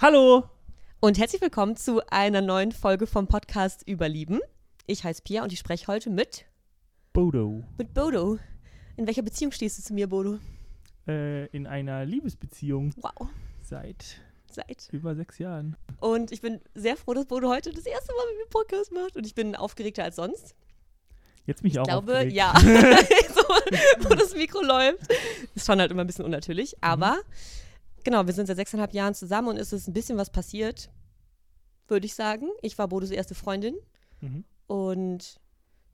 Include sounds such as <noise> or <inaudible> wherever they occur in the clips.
Hallo! Und herzlich willkommen zu einer neuen Folge vom Podcast Überlieben. Ich heiße Pia und ich spreche heute mit Bodo. mit Bodo. In welcher Beziehung stehst du zu mir, Bodo? Äh, in einer Liebesbeziehung Wow, seit seit. über sechs Jahren. Und ich bin sehr froh, dass Bodo heute das erste Mal mit mir Podcast macht. Und ich bin aufgeregter als sonst. Jetzt mich auch Ich glaube, aufgeregt. ja. <laughs> <laughs> so, wo das Mikro läuft. Ist schon halt immer ein bisschen unnatürlich. Mhm. Genau, wir sind seit sechseinhalb Jahren zusammen und es ist ein bisschen was passiert, würde ich sagen. Ich war Bodos erste Freundin. Mhm. Und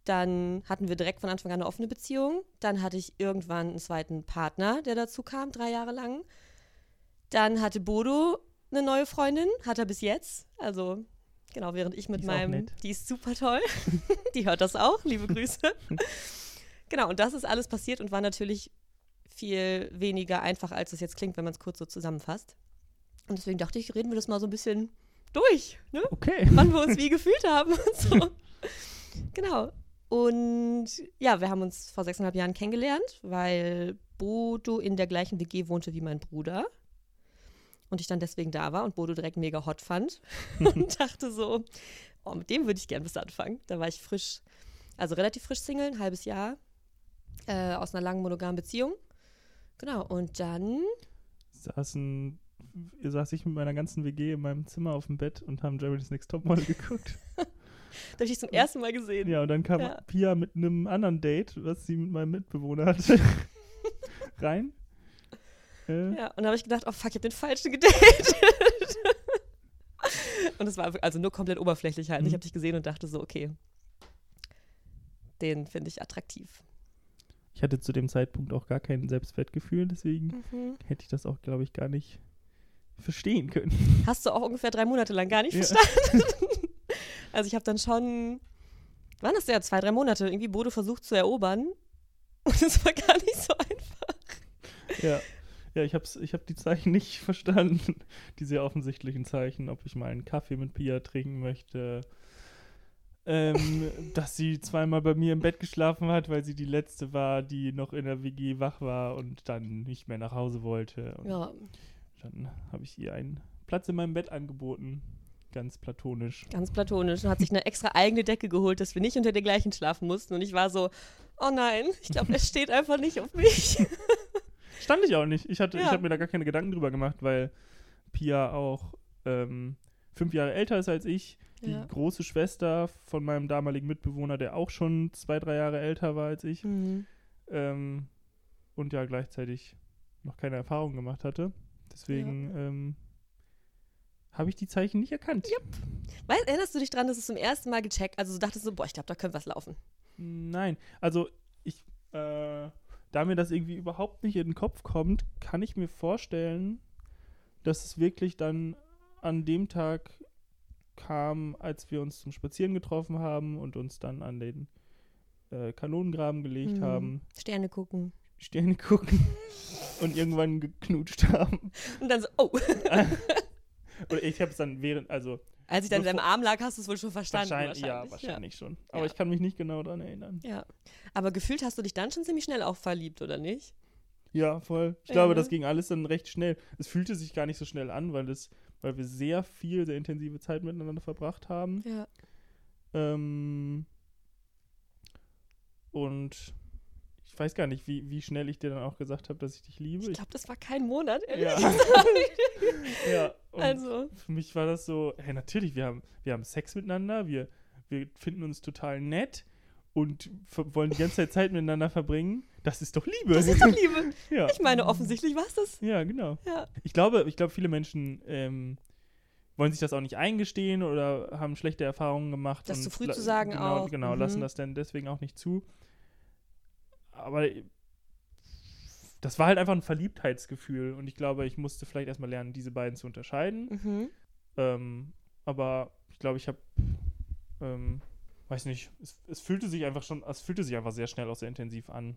dann hatten wir direkt von Anfang an eine offene Beziehung. Dann hatte ich irgendwann einen zweiten Partner, der dazu kam, drei Jahre lang. Dann hatte Bodo eine neue Freundin, hat er bis jetzt. Also, genau, während ich mit Die meinem. Die ist super toll. <laughs> die hört das auch. Liebe Grüße. <laughs> genau, und das ist alles passiert und war natürlich viel weniger einfach, als es jetzt klingt, wenn man es kurz so zusammenfasst. Und deswegen dachte ich, reden wir das mal so ein bisschen durch. Ne? Okay. wann wir uns <laughs> wie gefühlt haben und so. Genau. Und ja, wir haben uns vor sechseinhalb Jahren kennengelernt, weil Bodo in der gleichen WG wohnte wie mein Bruder. Und ich dann deswegen da war und Bodo direkt mega hot fand. <laughs> und dachte so, oh, mit dem würde ich gern bis anfangen. Da war ich frisch, also relativ frisch Single, ein halbes Jahr, äh, aus einer langen monogamen Beziehung. Genau, und dann Saßen, saß ich mit meiner ganzen WG in meinem Zimmer auf dem Bett und haben Jeremy's Next Topmodel geguckt. <laughs> da habe ich zum ersten Mal gesehen. ja, und dann kam Ja. Pia mit einem anderen Date, was sie mit meinem Mitbewohner hatte, <laughs> rein. Äh, Ja, und dann habe ich gedacht, oh fuck, ich habe den falschen gedatet. <laughs> und es war also nur komplett oberflächlich halt. Ich Mhm. habe dich gesehen und dachte so, okay, den finde ich attraktiv. Ich hatte zu dem Zeitpunkt auch gar kein Selbstwertgefühl, deswegen hätte ich das auch, glaube ich, gar nicht verstehen können. Hast du auch ungefähr drei Monate lang gar nicht Ja. verstanden. <laughs> also ich habe dann schon, waren das ja zwei, drei Monate, irgendwie Bodo versucht zu erobern. <laughs> Und es war gar nicht so einfach. Ja. Ja, ich habe ich hab die Zeichen nicht <laughs> verstanden. Die sehr offensichtlichen Zeichen, ob ich mal einen Kaffee mit Pia trinken möchte. Ähm, dass sie zweimal bei mir im Bett geschlafen hat, weil sie die letzte war, die noch in der WG wach war und dann nicht mehr nach Hause wollte. Und Ja, dann habe ich ihr einen Platz in meinem Bett angeboten. Ganz platonisch. ganz platonisch. Und hat sich eine extra eigene Decke geholt, dass wir nicht unter der gleichen schlafen mussten. Und ich war so, oh nein, ich glaube, er steht einfach nicht auf mich. <laughs> Stand ich auch nicht. Ich, hatte, ich Ja. habe mir da gar keine Gedanken drüber gemacht, weil Pia auch ähm, fünf Jahre älter ist als ich. Die Ja. große Schwester von meinem damaligen Mitbewohner, der auch schon zwei, drei Jahre älter war als ich. Mhm. Ähm, und ja, gleichzeitig noch keine Erfahrung gemacht hatte. Deswegen ähm, habe ich die Zeichen nicht erkannt. Weißt, erinnerst du dich dran, dass du es zum ersten Mal gecheckt, also du dachtest so, boah, ich glaube, da könnte was laufen. Nein, also ich, äh, da mir das irgendwie überhaupt nicht in den Kopf kommt, kann ich mir vorstellen, dass es wirklich dann an dem Tag kam, als wir uns zum Spazieren getroffen haben und uns dann an den äh, Kanonengraben gelegt Mhm. haben, Sterne gucken. Sterne gucken <laughs> und irgendwann geknutscht haben. Und dann so, oh. <laughs> Oder ich habe es dann während, also Als ich dann in deinem Arm lag, hast du es wohl schon verstanden. wahrscheinlich, Wahrscheinlich, ja, wahrscheinlich schon. Aber Ja. ich kann mich nicht genau daran erinnern. Ja. Aber gefühlt hast du dich dann schon ziemlich schnell auch verliebt, oder nicht? Ja, voll. Ich Ja, glaube, das ging alles dann recht schnell. Es fühlte sich gar nicht so schnell an, weil, es, weil wir sehr viel, sehr intensive Zeit miteinander verbracht haben. Ja. Ähm, und ich weiß gar nicht, wie, wie schnell ich dir dann auch gesagt habe, dass ich dich liebe. Ich glaube, das war kein Monat, ehrlich ja. <laughs> ja. Also, für mich war das so, hey, natürlich, wir haben, wir haben Sex miteinander, wir, wir finden uns total nett und wollen die ganze Zeit Zeit miteinander verbringen. Das ist doch Liebe. das ist doch Liebe. <laughs> ja. Ich meine, offensichtlich war es das. Ja, genau. Ja. Ich glaube, ich glaube, viele Menschen ähm, wollen sich das auch nicht eingestehen oder haben schlechte Erfahrungen gemacht. Das und zu früh zu sagen genau, auch. Genau, Mhm. lassen das dann deswegen auch nicht zu. Aber das war halt einfach ein Verliebtheitsgefühl und ich glaube, ich musste vielleicht erstmal lernen, diese beiden zu unterscheiden. Mhm. Ähm, aber ich glaube, ich habe, ähm, weiß nicht, es, es fühlte sich einfach schon, es fühlte sich einfach sehr schnell auch sehr intensiv an.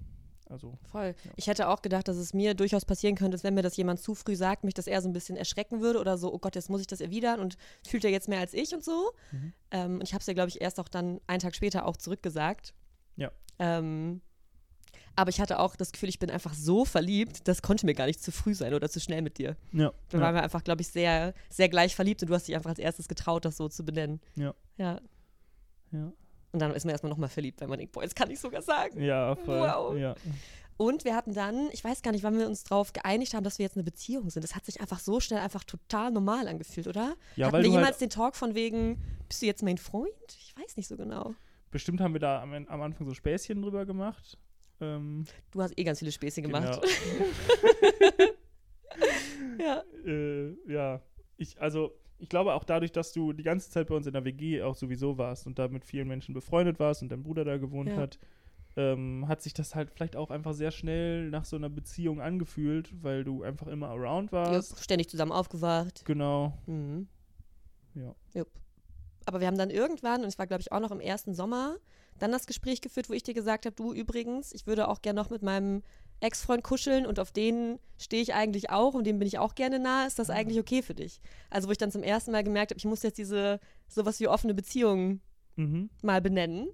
Also, Voll. Ja. Ich hätte auch gedacht, dass es mir durchaus passieren könnte, dass wenn mir das jemand zu früh sagt, mich das eher so ein bisschen erschrecken würde oder so, oh Gott, jetzt muss ich das erwidern und fühlt er jetzt mehr als ich und so. Mhm. Ähm, und ich habe es ja, glaube ich, erst auch dann einen Tag später auch zurückgesagt. Ja. Ähm, Aber ich hatte auch das Gefühl, ich bin einfach so verliebt, das konnte mir gar nicht zu früh sein oder zu schnell mit dir. Ja. Da ja. waren wir einfach, glaube ich, sehr, sehr gleich verliebt und du hast dich einfach als erstes getraut, das so zu benennen. Ja. Ja. Ja. Und dann ist man erstmal nochmal verliebt, weil man denkt, boah, jetzt kann ich sogar sagen. Ja, voll. Wow. Ja. Und wir hatten dann, ich weiß gar nicht, wann wir uns darauf geeinigt haben, dass wir jetzt eine Beziehung sind. Das hat sich einfach so schnell einfach total normal angefühlt, oder? Ja, hatten weil wir du halt- jemals den Talk von wegen, bist du jetzt mein Freund? Ich weiß nicht so genau. Bestimmt haben wir da am, am Anfang so Späßchen drüber gemacht. Ähm, Du hast eh ganz viele Späßchen gemacht. Genau. <laughs> <laughs> Ja. äh, ja, ich, also ich glaube auch dadurch, dass du die ganze Zeit bei uns in der WG auch sowieso warst und da mit vielen Menschen befreundet warst und dein Bruder da gewohnt Ja. hat, ähm, hat sich das halt vielleicht auch einfach sehr schnell nach so einer Beziehung angefühlt, weil du einfach immer around warst. ständig zusammen aufgewacht. Genau. Mhm. Ja. Jupp. Aber wir haben dann irgendwann, und es war, glaube ich, auch noch im ersten Sommer, dann das Gespräch geführt, wo ich dir gesagt habe, du übrigens, ich würde auch gerne noch mit meinem Ex-Freund kuscheln und auf den stehe ich eigentlich auch und dem bin ich auch gerne nah. Ist das eigentlich okay für dich? Also wo ich dann zum ersten Mal gemerkt habe, ich muss jetzt diese sowas wie offene Beziehung Mhm. mal benennen.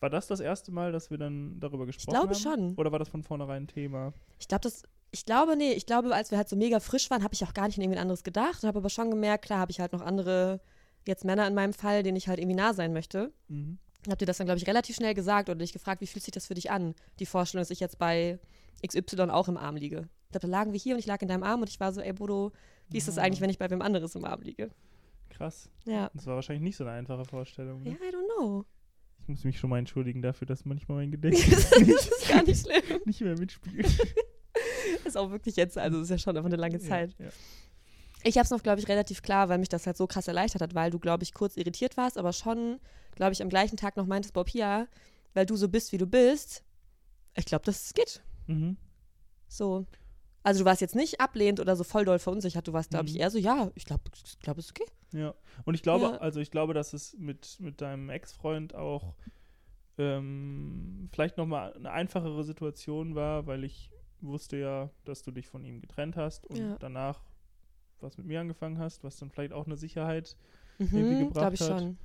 War das das erste Mal, dass wir dann darüber gesprochen glaube haben? schon. Oder war das von vornherein ein Thema? Ich glaube, das, ich glaube, nee, ich glaube, als wir halt so mega frisch waren, habe ich auch gar nicht an irgendwie anderes gedacht und habe aber schon gemerkt, klar, habe ich halt noch andere, jetzt Männer in meinem Fall, denen ich halt irgendwie nah sein möchte. Mhm. Habt ihr das dann, glaube ich, relativ schnell gesagt oder dich gefragt, wie fühlt sich das für dich an? Die Vorstellung, dass ich jetzt bei XY auch im Arm liege. Ich glaube, da lagen wir hier und ich lag in deinem Arm und ich war so, ey Bodo, wie ist das eigentlich, wenn ich bei wem anderes im Arm liege? Krass. Ja. Das war wahrscheinlich nicht so eine einfache Vorstellung. Ne? Ja, I don't know. Ich muss mich schon mal entschuldigen dafür, dass manchmal mein <laughs> das Gedächtnis ist gar nicht schlimm. <laughs> nicht mehr mitspielt. <laughs> Ist auch wirklich jetzt, also ist ja schon einfach eine lange Zeit. Ja, ja. Ich habe es noch, glaube ich, relativ klar, weil mich das halt so krass erleichtert hat, weil du, glaube ich, kurz irritiert warst, aber schon, glaube ich, am gleichen Tag noch meintest, Bob, hier, weil du so bist, wie du bist. Ich glaube, das geht. Mhm. So. Also du warst jetzt nicht ablehnend oder so voll doll verunsichert, du warst, glaube ich, Mhm. eher so, ja, ich glaube, ich glaube, es ist okay. Ja. Und ich glaube, Ja. also ich glaube, dass es mit, mit deinem Ex-Freund auch ähm, vielleicht nochmal eine einfachere Situation war, weil ich wusste ja, dass du dich von ihm getrennt hast und Ja. danach was mit mir angefangen hast, was dann vielleicht auch eine Sicherheit. Irgendwie Mhm, gebracht glaube ich hat. schon.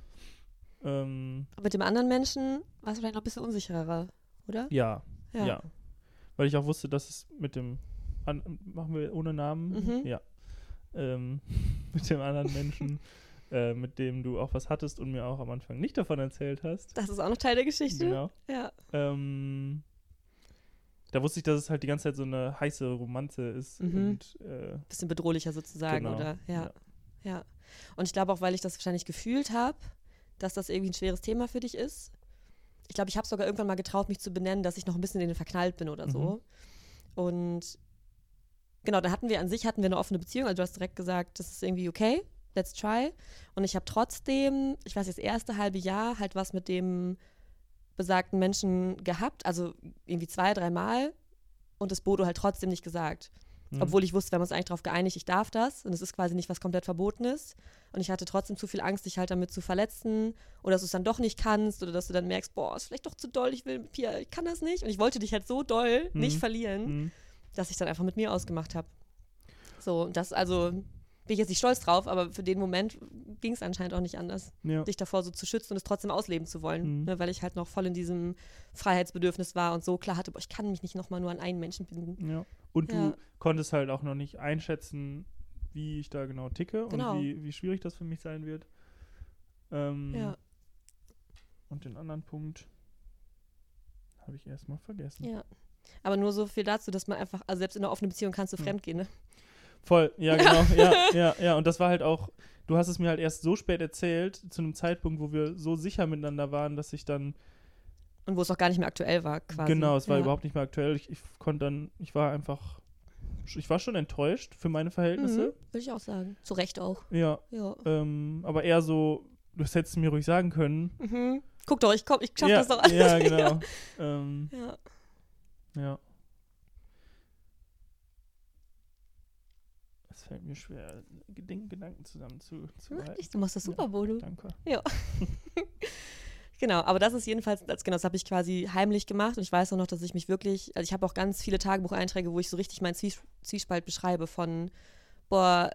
Ähm, Aber mit dem anderen Menschen warst du vielleicht noch ein bisschen unsicherer, oder? ja, ja, Weil ich auch wusste, dass es mit dem an, machen wir ohne Namen, Mhm. ja, ähm, <laughs> mit dem anderen Menschen, <laughs> äh, mit dem du auch was hattest und mir auch am Anfang nicht davon erzählt hast. Das ist auch noch Teil der Geschichte. Genau. Ja. Ähm, da wusste ich, dass es halt die ganze Zeit so eine heiße Romanze ist Mhm. und äh, Bisschen bedrohlicher sozusagen, Genau, oder? Ja. ja. ja. Und ich glaube auch, weil ich das wahrscheinlich gefühlt habe, dass das irgendwie ein schweres Thema für dich ist. Ich glaube, ich habe sogar irgendwann mal getraut, mich zu benennen, dass ich noch ein bisschen in den verknallt bin oder so. Und genau, da hatten wir an sich hatten wir eine offene Beziehung. Also du hast direkt gesagt, das ist irgendwie okay, let's try. Und ich habe trotzdem, ich weiß das erste halbe Jahr halt was mit dem besagten Menschen gehabt, also irgendwie zwei, dreimal. Und das Bodo halt trotzdem nicht gesagt. mhm. Obwohl ich wusste, wir haben uns eigentlich darauf geeinigt, ich darf das. Und es ist quasi nicht was komplett Verbotenes. Und ich hatte trotzdem zu viel Angst, dich halt damit zu verletzen. Oder dass du es dann doch nicht kannst. Oder dass du dann merkst, boah, ist vielleicht doch zu doll, ich will, Pia, ich kann das nicht. Und ich wollte dich halt so doll Mhm. nicht verlieren, Mhm. dass ich dann einfach mit mir ausgemacht habe. So, und das, also, bin ich jetzt nicht stolz drauf, aber für den Moment ging es anscheinend auch nicht anders, Ja. dich davor so zu schützen und es trotzdem ausleben zu wollen. Mhm. Ne, weil ich halt noch voll in diesem Freiheitsbedürfnis war und so klar hatte, boah, ich kann mich nicht nochmal nur an einen Menschen binden. Ja. Und Ja. du konntest halt auch noch nicht einschätzen, wie ich da genau ticke Genau. und wie, wie schwierig das für mich sein wird. Ähm, Ja. Und den anderen Punkt habe ich erstmal vergessen. Ja. Aber nur so viel dazu, dass man einfach, also selbst in einer offenen Beziehung kannst du Ja. fremdgehen, ne? Voll, ja, genau. <laughs> ja, ja, ja. Und das war halt auch, du hast es mir halt erst so spät erzählt, zu einem Zeitpunkt, wo wir so sicher miteinander waren, dass ich dann, Und wo es auch gar nicht mehr aktuell war, quasi. genau, es war ja. überhaupt nicht mehr aktuell. Ich, ich konnte dann, ich war einfach, ich war schon enttäuscht für meine Verhältnisse. Mhm, Würde ich auch sagen. Zu Recht auch. Ja, Ja. ähm, aber eher so, das hättest du mir ruhig sagen können. Mhm. Guck doch, ich komm, ich schaff ja, das doch alles. Ja, <laughs> genau. ähm, ja. ja. Es fällt mir schwer, Gedanken zusammen zu, zu Ja, echt, du machst das super, Bodo. Danke. <laughs> Genau, aber das ist jedenfalls, das, genau, das habe ich quasi heimlich gemacht und ich weiß auch noch, dass ich mich wirklich, also ich habe auch ganz viele Tagebucheinträge, wo ich so richtig meinen Zwies Zwiespalt beschreibe von, boah,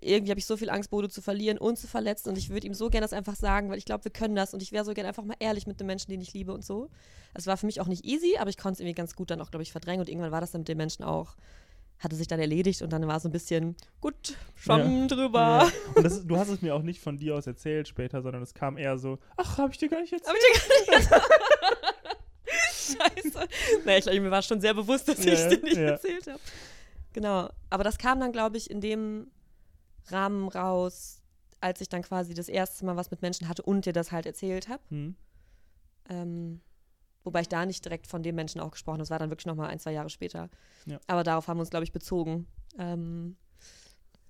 irgendwie habe ich so viel Angst, Bodo zu verlieren und zu verletzen und ich würde ihm so gerne das einfach sagen, weil ich glaube, wir können das und ich wäre so gerne einfach mal ehrlich mit dem Menschen, den ich liebe und so. Es war für mich auch nicht easy, aber ich konnte es irgendwie ganz gut dann auch, glaube ich, verdrängen und irgendwann war das dann mit den Menschen auch, hatte sich dann erledigt und dann war so ein bisschen, gut, Schwamm Ja. drüber. Ja. Und das, <laughs> du hast es mir auch nicht von dir aus erzählt später, sondern es kam eher so, ach, habe ich dir gar nicht erzählt. <laughs> Aber ich gar nicht Scheiße. Naja, ich glaube, mir war schon sehr bewusst, dass Ja, ich dir nicht erzählt habe. Genau. Aber das kam dann, glaube ich, in dem Rahmen raus, als ich dann quasi das erste Mal was mit Menschen hatte und dir das halt erzählt habe. Hm. Ähm, wobei ich da nicht direkt von dem Menschen auch gesprochen habe. Das war dann wirklich noch mal ein, zwei Jahre später. Ja. Aber darauf haben wir uns, glaube ich, bezogen. Ähm,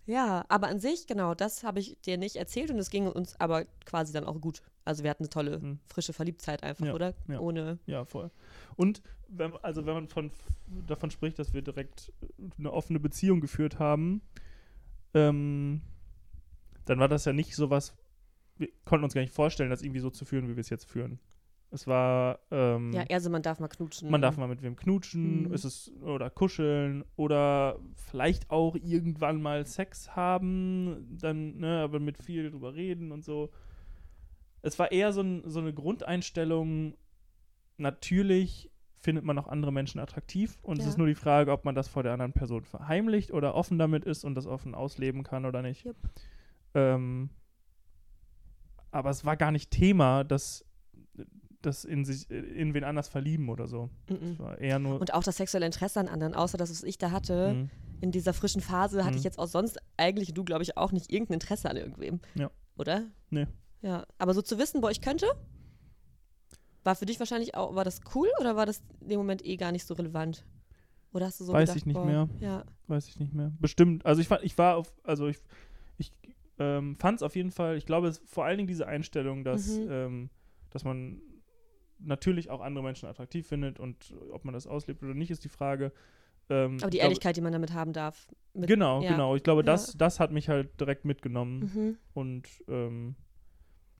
ja, aber an sich, genau, das habe ich dir nicht erzählt und es ging uns aber quasi dann auch gut. Also wir hatten eine tolle, Mhm. frische Verliebtheit einfach, Ja, oder? ja. Ohne. Ja, voll. Und wenn, also wenn man von, davon spricht, dass wir direkt eine offene Beziehung geführt haben, ähm, dann war das ja nicht sowas, wir konnten uns gar nicht vorstellen, das irgendwie so zu führen, wie wir es jetzt führen. Es war, ähm, Ja, eher so, man darf mal knutschen. man darf mal mit wem knutschen, Mhm. ist es, oder kuscheln oder vielleicht auch irgendwann mal Sex haben, dann, ne, aber mit viel drüber reden und so. Es war eher so, ein, so eine Grundeinstellung, natürlich findet man auch andere Menschen attraktiv und es Ja. ist nur die Frage, ob man das vor der anderen Person verheimlicht oder offen damit ist und das offen ausleben kann oder nicht. Yep. Ähm, aber es war gar nicht Thema, dass das in sich in wen anders verlieben oder so. Mhm. Und auch das sexuelle Interesse an anderen, außer das, was ich da hatte, Mhm. in dieser frischen Phase, hatte Mhm. ich jetzt auch sonst eigentlich, du glaube ich auch nicht, irgendein Interesse an irgendwem. Ja. Oder? Nee. Ja, aber so zu wissen, wo ich könnte, war für dich wahrscheinlich auch, war das cool oder war das in dem Moment eh gar nicht so relevant? Oder hast du so Weiß gedacht, ich nicht boah, mehr. Ja, weiß ich nicht mehr. Bestimmt. Also ich fand, ich war auf, also ich, ich ähm, fand es auf jeden Fall, ich glaube, es vor allen Dingen diese Einstellung, dass, Mhm. ähm, dass man natürlich auch andere Menschen attraktiv findet und ob man das auslebt oder nicht, ist die Frage. Ähm, aber die ich Ehrlichkeit, die man damit haben darf. Glaube, Mit, genau, ja. genau. Ich glaube, Ja. das, das hat mich halt direkt mitgenommen. Mhm. Und ähm,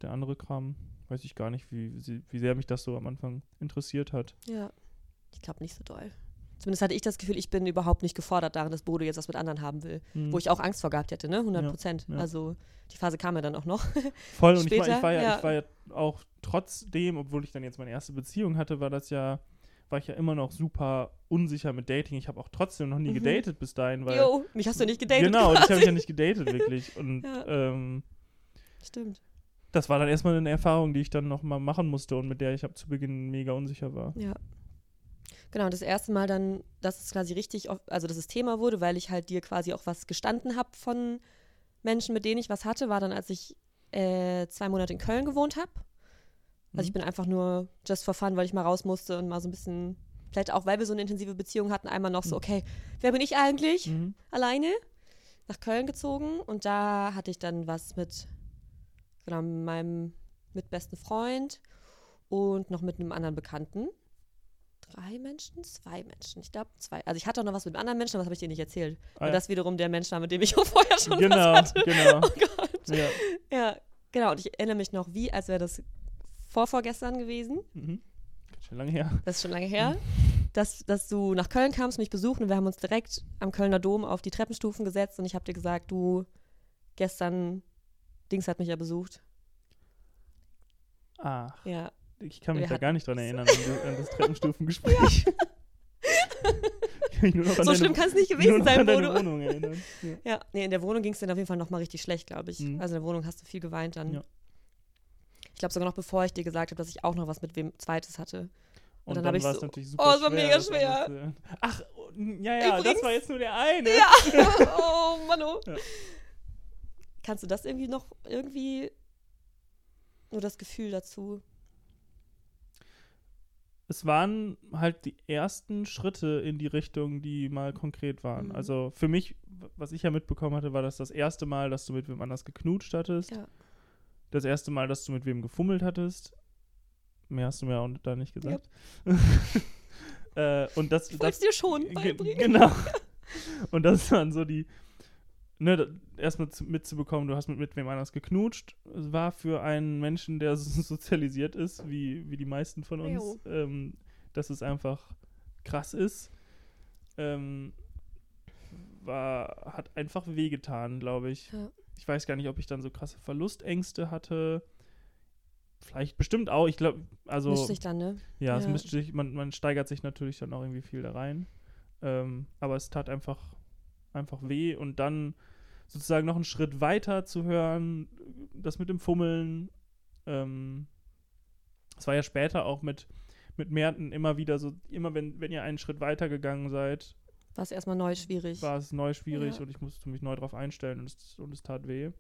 der andere Kram, weiß ich gar nicht, wie, wie wie sehr mich das so am Anfang interessiert hat. Ja, ich glaube nicht so doll. Zumindest hatte ich das Gefühl, ich bin überhaupt nicht gefordert darin, dass Bodo jetzt was mit anderen haben will. Hm. Wo ich auch Angst vor gehabt hätte, ne? 100 Ja, Prozent. ja. Also die Phase kam ja dann auch noch. <laughs> Voll, und ich war, ich, war ja, ja. ich war ja auch trotzdem, obwohl ich dann jetzt meine erste Beziehung hatte, war das ja, war ich ja immer noch super unsicher mit Dating. Ich habe auch trotzdem noch nie Mhm. gedatet bis dahin, weil. Jo, mich hast du nicht gedatet. Genau, habe ich quasi. ja nicht gedatet, wirklich. <laughs> Und Ja. ähm, Stimmt. das war dann erstmal eine Erfahrung, die ich dann noch mal machen musste und mit der ich ab zu Beginn mega unsicher war. Ja. Genau, das erste Mal dann, dass es quasi richtig, also dass es Thema wurde, weil ich halt dir quasi auch was gestanden habe von Menschen, mit denen ich was hatte, war dann, als ich äh, zwei Monate in Köln gewohnt habe. Also ich Mhm. bin einfach nur just for fun, weil ich mal raus musste und mal so ein bisschen, vielleicht auch, weil wir so eine intensive Beziehung hatten, einmal noch so, Mhm. okay, wer bin ich eigentlich? Mhm. alleine nach Köln gezogen und da hatte ich dann was mit genau, meinem mitbesten Freund und noch mit einem anderen Bekannten. Drei Menschen? Zwei Menschen. Ich glaube zwei. Also ich hatte auch noch was mit einem anderen Menschen, aber das habe ich dir nicht erzählt. Ah, Und das wiederum der Mensch war, mit dem ich auch vorher schon genau, was hatte. genau. <laughs> Oh Gott. Ja. Ja, genau. Und ich erinnere mich noch wie, als wäre das vorvorgestern gewesen. Mhm. Schön lange her. Das ist schon lange her, dass, dass du nach Köln kamst, mich besuchen und wir haben uns direkt am Kölner Dom auf die Treppenstufen gesetzt und ich habe dir gesagt, du, gestern, Dings hat mich ja besucht. Ach, Ja, ich kann mich Wir da gar nicht dran erinnern, an, das Treppenstufengespräch. <laughs> An so deine- schlimm kann es nicht gewesen sein, deine Bodo. Wohnung erinnern. Ja. Ja, nee, in der Wohnung ging es dann auf jeden Fall nochmal richtig schlecht, glaube ich. Mhm. Also in der Wohnung hast du viel geweint dann. Ja. Ich glaube sogar noch bevor ich dir gesagt habe, dass ich auch noch was mit wem Zweites hatte. Und, dann dann, ich war es so- natürlich super Oh, es war schwer, mega das schwer. alles, äh, Ach, oh, ja, ja, das Übrigens- war jetzt nur der eine. Ja, <laughs> oh Mann, oh. Ja. Kannst du das irgendwie noch irgendwie nur das Gefühl dazu? Es waren halt die ersten Schritte in die Richtung, die mal konkret waren. Mhm. Also für mich, was ich ja mitbekommen hatte, war das das erste Mal, dass du mit wem anders geknutscht hattest. Ja. Das erste Mal, dass du mit wem gefummelt hattest. Mehr hast du mir auch da nicht gesagt. <laughs> äh, und das, Ich das dir schon Ge- beibringen. Genau. <laughs> Und das waren so die, ne, erstmal zu- mitzubekommen, du hast mit, mit wem anders geknutscht, Es war für einen Menschen, der <laughs> so sozialisiert ist, wie, wie die meisten von uns, ähm, dass es einfach krass ist. Ähm, war, hat einfach wehgetan, glaube ich. Ja. Ich weiß gar nicht, ob ich dann so krasse Verlustängste hatte. Vielleicht bestimmt auch. Ich glaube, also. Mischt sich dann, ne? Ja, es Ja. mischt sich, man, man steigert sich natürlich dann auch irgendwie viel da rein. Ähm, aber es tat einfach, einfach weh und dann sozusagen noch einen Schritt weiter zu hören, das mit dem Fummeln. Ähm, es war ja später auch mit, mit Merten immer wieder so, immer wenn, wenn ihr einen Schritt weiter gegangen seid, War es erstmal neu schwierig. war es neu schwierig Ja. und ich musste mich neu drauf einstellen und es, und es tat weh.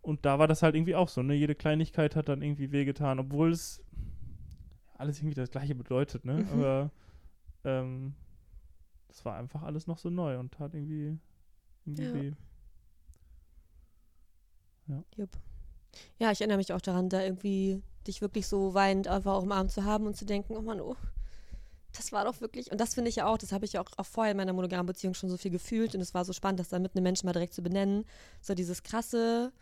Und da war das halt irgendwie auch so, ne? Jede Kleinigkeit hat dann irgendwie wehgetan, obwohl es alles irgendwie das Gleiche bedeutet, ne? Mhm. <laughs> Aber ähm, das war einfach alles noch so neu und tat irgendwie, irgendwie Ja. weh. Jupp. Ja, ich erinnere mich auch daran, da irgendwie dich wirklich so weinend einfach auch im Arm zu haben und zu denken, oh Mann, oh, das war doch wirklich, und das finde ich ja auch, das habe ich ja auch, auch vorher in meiner monogamen Beziehung schon so viel gefühlt und es war so spannend, das dann mit einem Menschen mal direkt zu benennen. So dieses krasse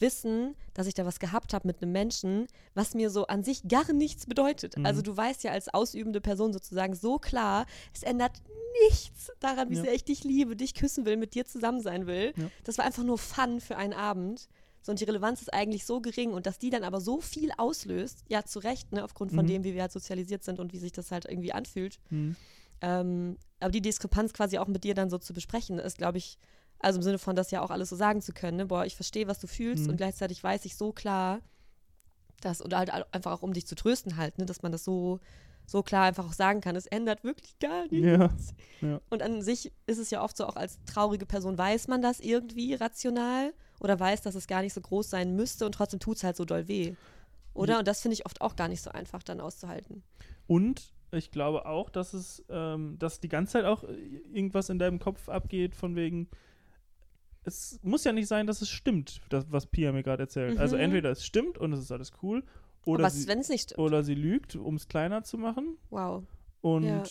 Wissen, dass ich da was gehabt habe mit einem Menschen, was mir so an sich gar nichts bedeutet. Mhm. Also du weißt ja als ausübende Person sozusagen so klar, es ändert nichts daran, wie Ja. sehr ich dich liebe, dich küssen will, mit dir zusammen sein will. Ja. Das war einfach nur Fun für einen Abend. So, und die Relevanz ist eigentlich so gering und dass die dann aber so viel auslöst, ja, zu Recht, ne, aufgrund von Mhm. dem, wie wir halt sozialisiert sind und wie sich das halt irgendwie anfühlt. Hm. Ähm, aber die Diskrepanz quasi auch mit dir dann so zu besprechen, ist, glaube ich, also im Sinne von das ja auch alles so sagen zu können, ne? boah, ich verstehe, was du fühlst Mhm. und gleichzeitig weiß ich so klar, dass, oder halt einfach auch um dich zu trösten halt, ne, dass man das so, so klar einfach auch sagen kann, es ändert wirklich gar nichts. Ja. Und an sich ist es ja oft so, auch als traurige Person weiß man das irgendwie rational oder weiß, dass es gar nicht so groß sein müsste und trotzdem tut es halt so doll weh. Oder? Ja. Und das finde ich oft auch gar nicht so einfach dann auszuhalten. Und ich glaube auch, dass es, ähm, dass die ganze Zeit auch äh, irgendwas in deinem Kopf abgeht, von wegen, es muss ja nicht sein, dass es stimmt, das, was Pia mir gerade erzählt. Also Mhm. entweder es stimmt und es ist alles cool, oder, was sie, oder sie lügt, um es kleiner zu machen. Wow. Und Ja.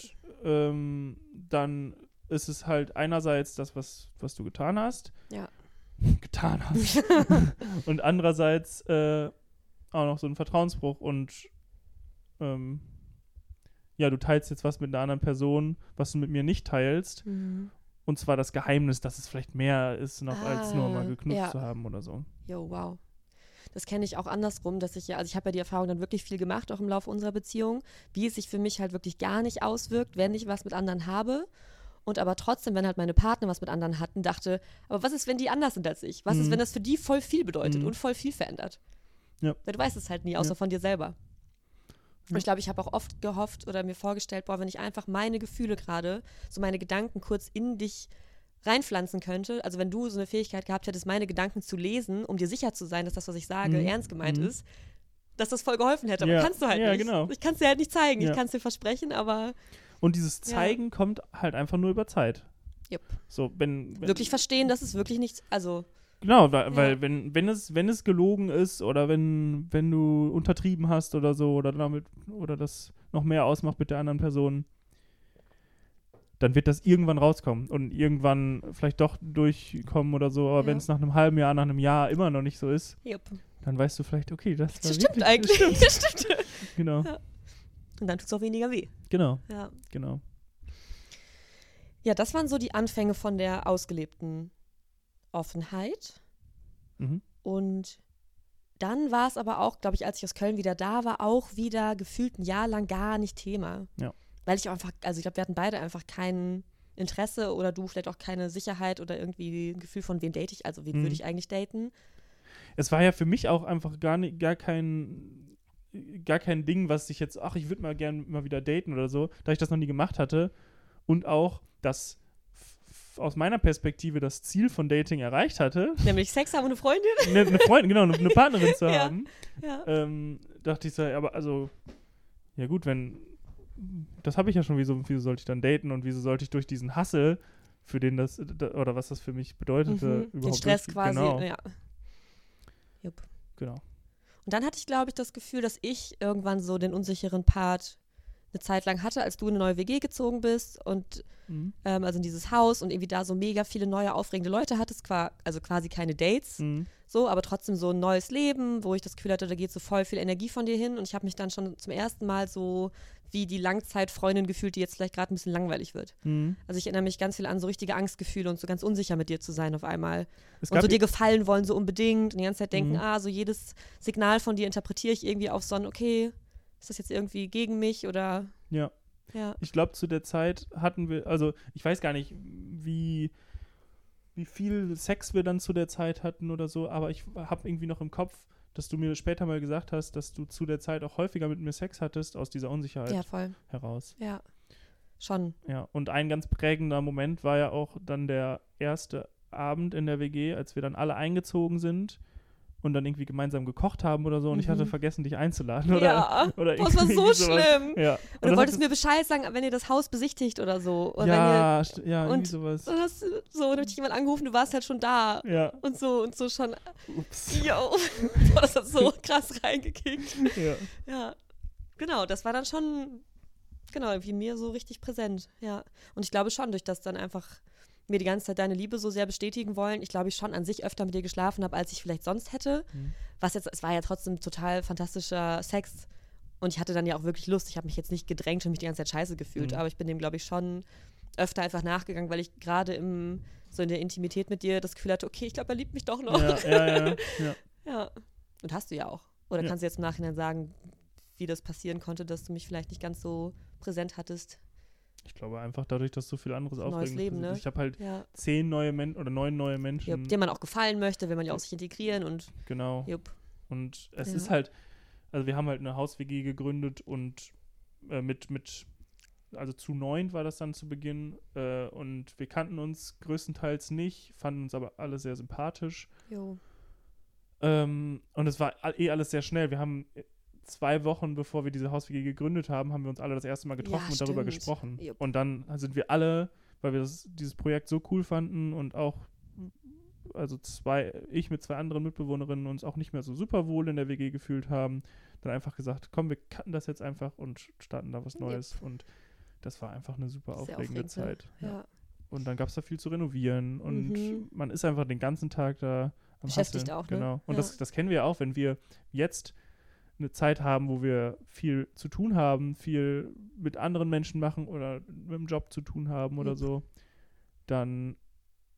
ähm, dann ist es halt einerseits das, was, was du getan hast. Ja. <laughs> getan hast. <laughs> und andererseits äh, auch noch so ein Vertrauensbruch und ähm, ja, du teilst jetzt was mit einer anderen Person, was du mit mir nicht teilst. Mhm. Und zwar das Geheimnis, dass es vielleicht mehr ist, noch als nur mal Ah, geknutzt ja. zu haben oder so. Jo, wow. Das kenne ich auch andersrum, dass ich ja, also ich habe ja die Erfahrung dann wirklich viel gemacht, auch im Laufe unserer Beziehung, wie es sich für mich halt wirklich gar nicht auswirkt, wenn ich was mit anderen habe. Und aber trotzdem, wenn halt meine Partner was mit anderen hatten, dachte, aber was ist, wenn die anders sind als ich? Was ist, Mhm. wenn das für die voll viel bedeutet Mhm. und voll viel verändert? Ja. Weil du weißt es halt nie, außer Ja. von dir selber. Und ich glaube, ich habe auch oft gehofft oder mir vorgestellt, boah, wenn ich einfach meine Gefühle gerade, so meine Gedanken kurz in dich reinpflanzen könnte, also wenn du so eine Fähigkeit gehabt hättest, meine Gedanken zu lesen, um dir sicher zu sein, dass das, was ich sage, Mhm. ernst gemeint Mhm. ist, dass das voll geholfen hätte. Aber Ja. kannst du halt Ja, nicht. genau. Ich kann es dir halt nicht zeigen. Ja. Ich kann es dir versprechen, aber Und dieses. Zeigen kommt halt einfach nur über Zeit. Jupp. So, wenn, wenn wirklich verstehen, dass es wirklich nichts, also Genau, weil, Ja. weil wenn, wenn es, wenn es gelogen ist oder wenn, wenn du untertrieben hast oder so oder damit oder das noch mehr ausmacht mit der anderen Person, dann wird das irgendwann rauskommen und irgendwann vielleicht doch durchkommen oder so, aber Ja. wenn es nach einem halben Jahr, nach einem Jahr immer noch nicht so ist, jupp. dann weißt du vielleicht, okay, das, Das stimmt wirklich, eigentlich. <laughs> Das stimmt. <laughs> Stimmt. Genau, Ja. Und dann tut es auch weniger weh. genau, Ja. genau. ja, das waren so die Anfänge von der ausgelebten Offenheit. Mhm. Und dann war es aber auch, glaube ich, als ich aus Köln wieder da war, auch wieder gefühlt ein Jahr lang gar nicht Thema. Ja. Weil ich auch einfach, also ich glaube, wir hatten beide einfach kein Interesse oder du vielleicht auch keine Sicherheit oder irgendwie ein Gefühl von, wen date ich, also wen Mhm. würde ich eigentlich daten. Es war ja für mich auch einfach gar nicht, gar kein, gar kein Ding, was ich jetzt, ach, ich würde mal gern mal wieder daten oder so, da ich das noch nie gemacht hatte. Und auch, dass aus meiner Perspektive das Ziel von Dating erreicht hatte, Nämlich Sex haben und eine Freundin. eine, <laughs> eine Freundin, genau, eine, eine Partnerin zu Ja. haben, Ja. ähm, dachte ich so, aber also, ja gut, wenn, das habe ich ja schon, wieso, wieso sollte ich dann daten und wieso sollte ich durch diesen Hassel, für den das, da, oder was das für mich bedeutete, Mhm. überhaupt Den Stress durch- quasi. Genau, Ja. Jupp. genau. Und dann hatte ich, glaube ich, das Gefühl, dass ich irgendwann so den unsicheren Part eine Zeit lang hatte, als du in eine neue WG gezogen bist und Mhm. ähm, also in dieses Haus und irgendwie da so mega viele neue aufregende Leute hattest, qua also quasi keine Dates, Mhm. so, aber trotzdem so ein neues Leben, wo ich das Gefühl hatte, da geht so voll viel Energie von dir hin und ich habe mich dann schon zum ersten Mal so wie die Langzeitfreundin gefühlt, die jetzt vielleicht gerade ein bisschen langweilig wird. Mhm. Also ich erinnere mich ganz viel an so richtige Angstgefühle und so ganz unsicher mit dir zu sein auf einmal. Und so dir gefallen wollen so unbedingt und die ganze Zeit denken, Mhm. ah, so jedes Signal von dir interpretiere ich irgendwie auf so ein, okay, ist das jetzt irgendwie gegen mich oder ja. ja. Ich glaube, zu der Zeit hatten wir, also ich weiß gar nicht, wie, wie viel Sex wir dann zu der Zeit hatten oder so, aber ich habe irgendwie noch im Kopf, dass du mir später mal gesagt hast, dass du zu der Zeit auch häufiger mit mir Sex hattest, aus dieser Unsicherheit Ja, voll. heraus. Ja. Schon. Ja, und ein ganz prägender Moment war ja auch dann der erste Abend in der WG, als wir dann alle eingezogen sind und dann irgendwie gemeinsam gekocht haben oder so und ich hatte Mhm. vergessen, dich einzuladen. Oder, ja. <laughs> oder das war so irgendwie schlimm. Ja. Und das du wolltest mir Bescheid sagen, wenn ihr das Haus besichtigt oder so. Oder ja, st- ja, und- irgendwie sowas. ihr, und hast so, dann hat dich jemand angerufen, du warst halt schon da. Ja, Und so und so schon. ups. Yo. <laughs> Boah, das hat so <laughs> krass reingekickt. Ja. Ja. Genau, das war dann schon, genau, wie mir so richtig präsent. Ja. Und ich glaube schon, durch das dann einfach mir die ganze Zeit deine Liebe so sehr bestätigen wollen, ich glaube ich schon an sich öfter mit dir geschlafen habe, als ich vielleicht sonst hätte. Mhm. Was jetzt, es war ja trotzdem total fantastischer Sex. Und ich hatte dann ja auch wirklich Lust. Ich habe mich jetzt nicht gedrängt und mich die ganze Zeit scheiße gefühlt, Mhm. aber ich bin dem, glaube ich, schon öfter einfach nachgegangen, weil ich gerade im so in der Intimität mit dir das Gefühl hatte, okay, ich glaube, er liebt mich doch noch. Ja, ja, ja, ja. <laughs> Ja. Und hast du ja auch. Oder Ja. kannst du jetzt im Nachhinein sagen, wie das passieren konnte, dass du mich vielleicht nicht ganz so präsent hattest? Ich glaube einfach dadurch, dass so viel anderes Neues Aufregendes Leben, ne? Ich habe halt Ja. zehn neue Menschen oder neun neue Menschen. dem man auch gefallen möchte, will man ja auch sich integrieren und Genau. jupp. Und es Ja. ist halt, also wir haben halt eine Haus-WG gegründet und äh, mit, mit, also zu neun war das dann zu Beginn äh, und wir kannten uns größtenteils nicht, fanden uns aber alle sehr sympathisch. Jo. Ähm, und es war eh alles sehr schnell. Wir haben äh, zwei Wochen, bevor wir diese Haus-WG gegründet haben, haben wir uns alle das erste Mal getroffen Ja, und darüber gesprochen. Jupp. Und dann sind wir alle, weil wir das, dieses Projekt so cool fanden und auch, also zwei, ich mit zwei anderen Mitbewohnerinnen uns auch nicht mehr so super wohl in der WG gefühlt haben, dann einfach gesagt, komm, wir cutten das jetzt einfach und starten da was. Neues. Und das war einfach eine super Sehr aufregende aufregend? Zeit. Ja. Und dann gab es da viel zu renovieren und Mhm. man ist einfach den ganzen Tag da am Beschäftigt Hasseln. auch, ne? Genau. Und Ja. das, das kennen wir ja auch, wenn wir jetzt eine Zeit haben, wo wir viel zu tun haben, viel mit anderen Menschen machen oder mit dem Job zu tun haben oder Jupp. so, dann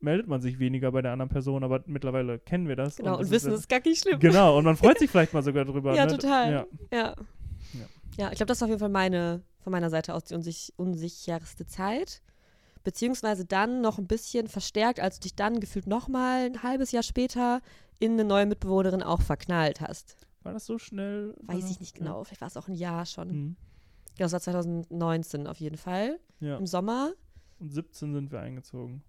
meldet man sich weniger bei der anderen Person, aber mittlerweile kennen wir das. Genau, und, ist wissen, es ist gar nicht schlimm. Genau, und man freut <laughs> sich vielleicht mal sogar drüber. Ja, ne? total. Ja. Ja. Ja. Ja, ich glaube, das ist auf jeden Fall meine, von meiner Seite aus die unsich unsicherste Zeit. Beziehungsweise dann noch ein bisschen verstärkt, als du dich dann gefühlt nochmal ein halbes Jahr später in eine neue Mitbewohnerin auch verknallt hast. War das so schnell? Weiß ich nicht genau, vielleicht war es auch ein Jahr schon. Ja. Mhm. Ja, das war 2019 auf jeden Fall. ja. Im Sommer. Und 17 sind wir eingezogen.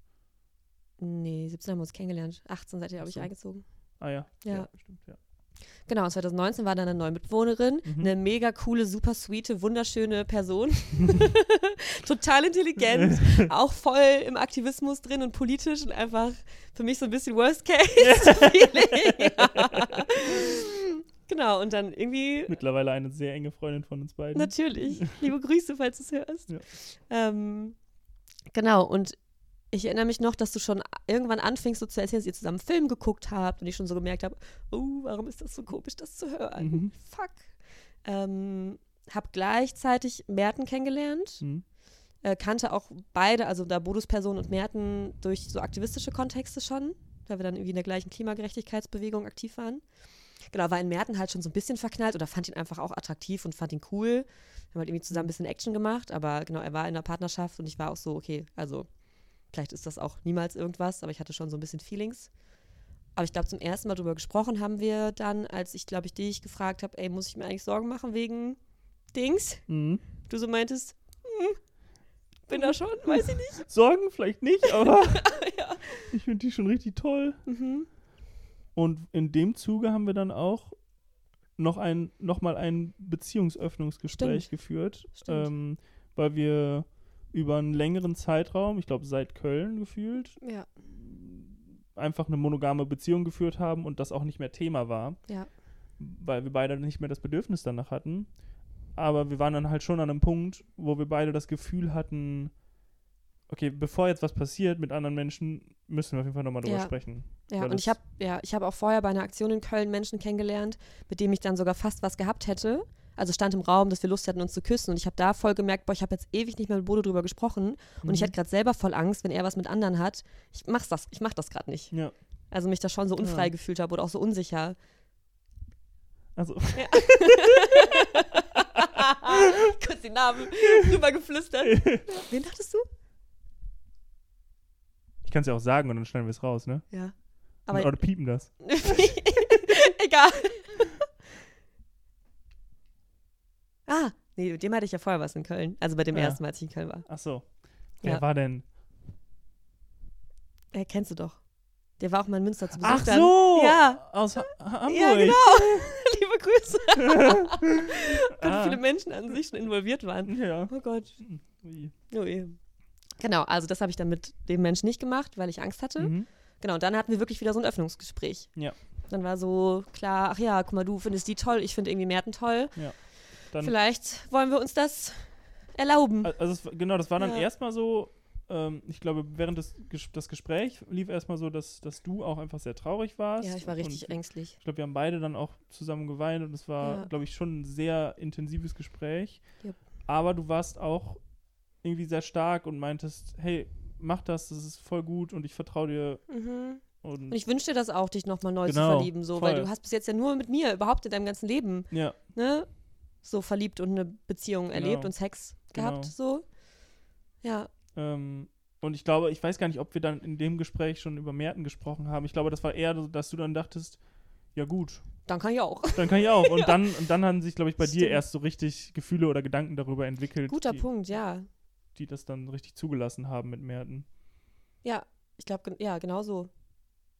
Nee, 17 haben wir uns kennengelernt. 18 seid ihr, glaube ich, so. eingezogen. Ah ja. Ja. stimmt, ja. Genau, 2019 war dann eine neue Mitbewohnerin. Mhm. Eine mega coole, super sweete, wunderschöne Person. <laughs> <laughs> Total intelligent. <laughs> auch voll im Aktivismus drin und politisch und einfach für mich so ein bisschen Worst-Case-Feeling. Genau, und dann irgendwie Mittlerweile eine sehr enge Freundin von uns beiden. Natürlich. <laughs> Liebe Grüße, falls du es hörst. Ja. Ähm, genau, und ich erinnere mich noch, dass du schon irgendwann anfingst, so zu erzählen, dass ihr zusammen einen Film geguckt habt und ich schon so gemerkt habe, oh, warum ist das so komisch, das zu hören? Mhm. Fuck. Ähm, hab gleichzeitig Merten kennengelernt, Mhm. äh, kannte auch beide, also da Bodus Person und Merten, durch so aktivistische Kontexte schon, weil wir dann irgendwie in der gleichen Klimagerechtigkeitsbewegung aktiv waren. Genau, war in Merten halt schon so ein bisschen verknallt oder fand ihn einfach auch attraktiv und fand ihn cool. Wir haben halt irgendwie zusammen ein bisschen Action gemacht, aber genau, er war in einer Partnerschaft und ich war auch so, okay, also vielleicht ist das auch niemals irgendwas, aber ich hatte schon so ein bisschen Feelings. Aber ich glaube, zum ersten Mal darüber gesprochen haben wir dann, als ich, glaube ich, dich gefragt habe, ey, muss ich mir eigentlich Sorgen machen wegen Dings? Mhm. Du so meintest, hm, bin da schon, weiß ich nicht. <laughs> Sorgen vielleicht nicht, aber <laughs> ja. ich finde die schon richtig toll. Mhm. Und in dem Zuge haben wir dann auch noch ein, noch mal ein Beziehungsöffnungsgespräch Stimmt. geführt, Stimmt. ähm, weil wir über einen längeren Zeitraum, ich glaube seit Köln gefühlt, Ja, einfach eine monogame Beziehung geführt haben und das auch nicht mehr Thema war, ja. weil wir beide nicht mehr das Bedürfnis danach hatten. aber wir waren dann halt schon an einem Punkt, wo wir beide das Gefühl hatten, okay, bevor jetzt was passiert mit anderen Menschen, müssen wir auf jeden Fall nochmal drüber Ja. sprechen. Ja, und ich habe ja, ich habe auch vorher bei einer Aktion in Köln Menschen kennengelernt, mit dem ich dann sogar fast was gehabt hätte. Also stand im Raum, dass wir Lust hatten, uns zu küssen. Und ich habe da voll gemerkt, boah, ich habe jetzt ewig nicht mehr mit Bodo drüber gesprochen. Und ich Mhm. hatte gerade selber voll Angst, wenn er was mit anderen hat. Ich mach's das, ich mach das gerade nicht. Ja, Also mich da schon so unfrei Ja. gefühlt habe oder auch so unsicher. also <laughs> <laughs> Kurz den Namen <laughs> rüber geflüstert. Wen dachtest du? Ich kann es ja auch sagen und dann schneiden wir es raus, ne? Ja. Aber Oder piepen das. <laughs> egal. ah, nee, mit dem hatte ich ja vorher was in Köln. Also bei dem Ja. ersten Mal, als ich in Köln war. Ach so. Wer Ja. war denn? Äh, kennst du doch. Der war auch mal in Münster zu Besuch. Ach dann. so! Ja. Aus ha Hamburg. Ja, genau. <laughs> Liebe Grüße. <laughs> Gott, Ah. viele Menschen an sich schon involviert waren. Ja. Oh Gott. Ui. Oh je. Genau, also das habe ich dann mit dem Menschen nicht gemacht, weil ich Angst hatte. Mhm. Genau, und dann hatten wir wirklich wieder so ein Öffnungsgespräch. Ja. Dann war so klar, ach ja, guck mal, du findest die toll, ich finde irgendwie Merten toll. Dann, Vielleicht wollen wir uns das erlauben. also es, genau, das war dann Ja. erstmal so, ähm, ich glaube, während des das Gespräch lief erstmal so, dass, dass du auch einfach sehr traurig warst. ja, ich war richtig ängstlich. Ich glaube, wir haben beide dann auch zusammen geweint und es war, Ja. glaube ich, schon ein sehr intensives Gespräch. Yep. Aber du warst auch irgendwie sehr stark und meintest, hey, mach das, das ist voll gut und ich vertraue dir. Mhm. Und Und ich wünsche dir das auch, dich nochmal neu Genau, zu verlieben, so, weil voll. du hast bis jetzt ja nur mit mir überhaupt in deinem ganzen Leben, ja, ne, so verliebt und eine Beziehung erlebt Genau. und Sex Genau. gehabt, so. Ja, ähm, und ich glaube, ich weiß gar nicht, ob wir dann in dem Gespräch schon über Merten gesprochen haben. Ich glaube, das war eher, so, dass du dann dachtest, ja gut, dann kann ich auch. <laughs> dann kann ich auch. Und dann, und dann haben sich, glaube ich, bei dir Stimmt. erst so richtig Gefühle oder Gedanken darüber entwickelt, Guter Punkt, ja. Die das dann richtig zugelassen haben mit Merten. Ja, ich glaube, ja, genau so.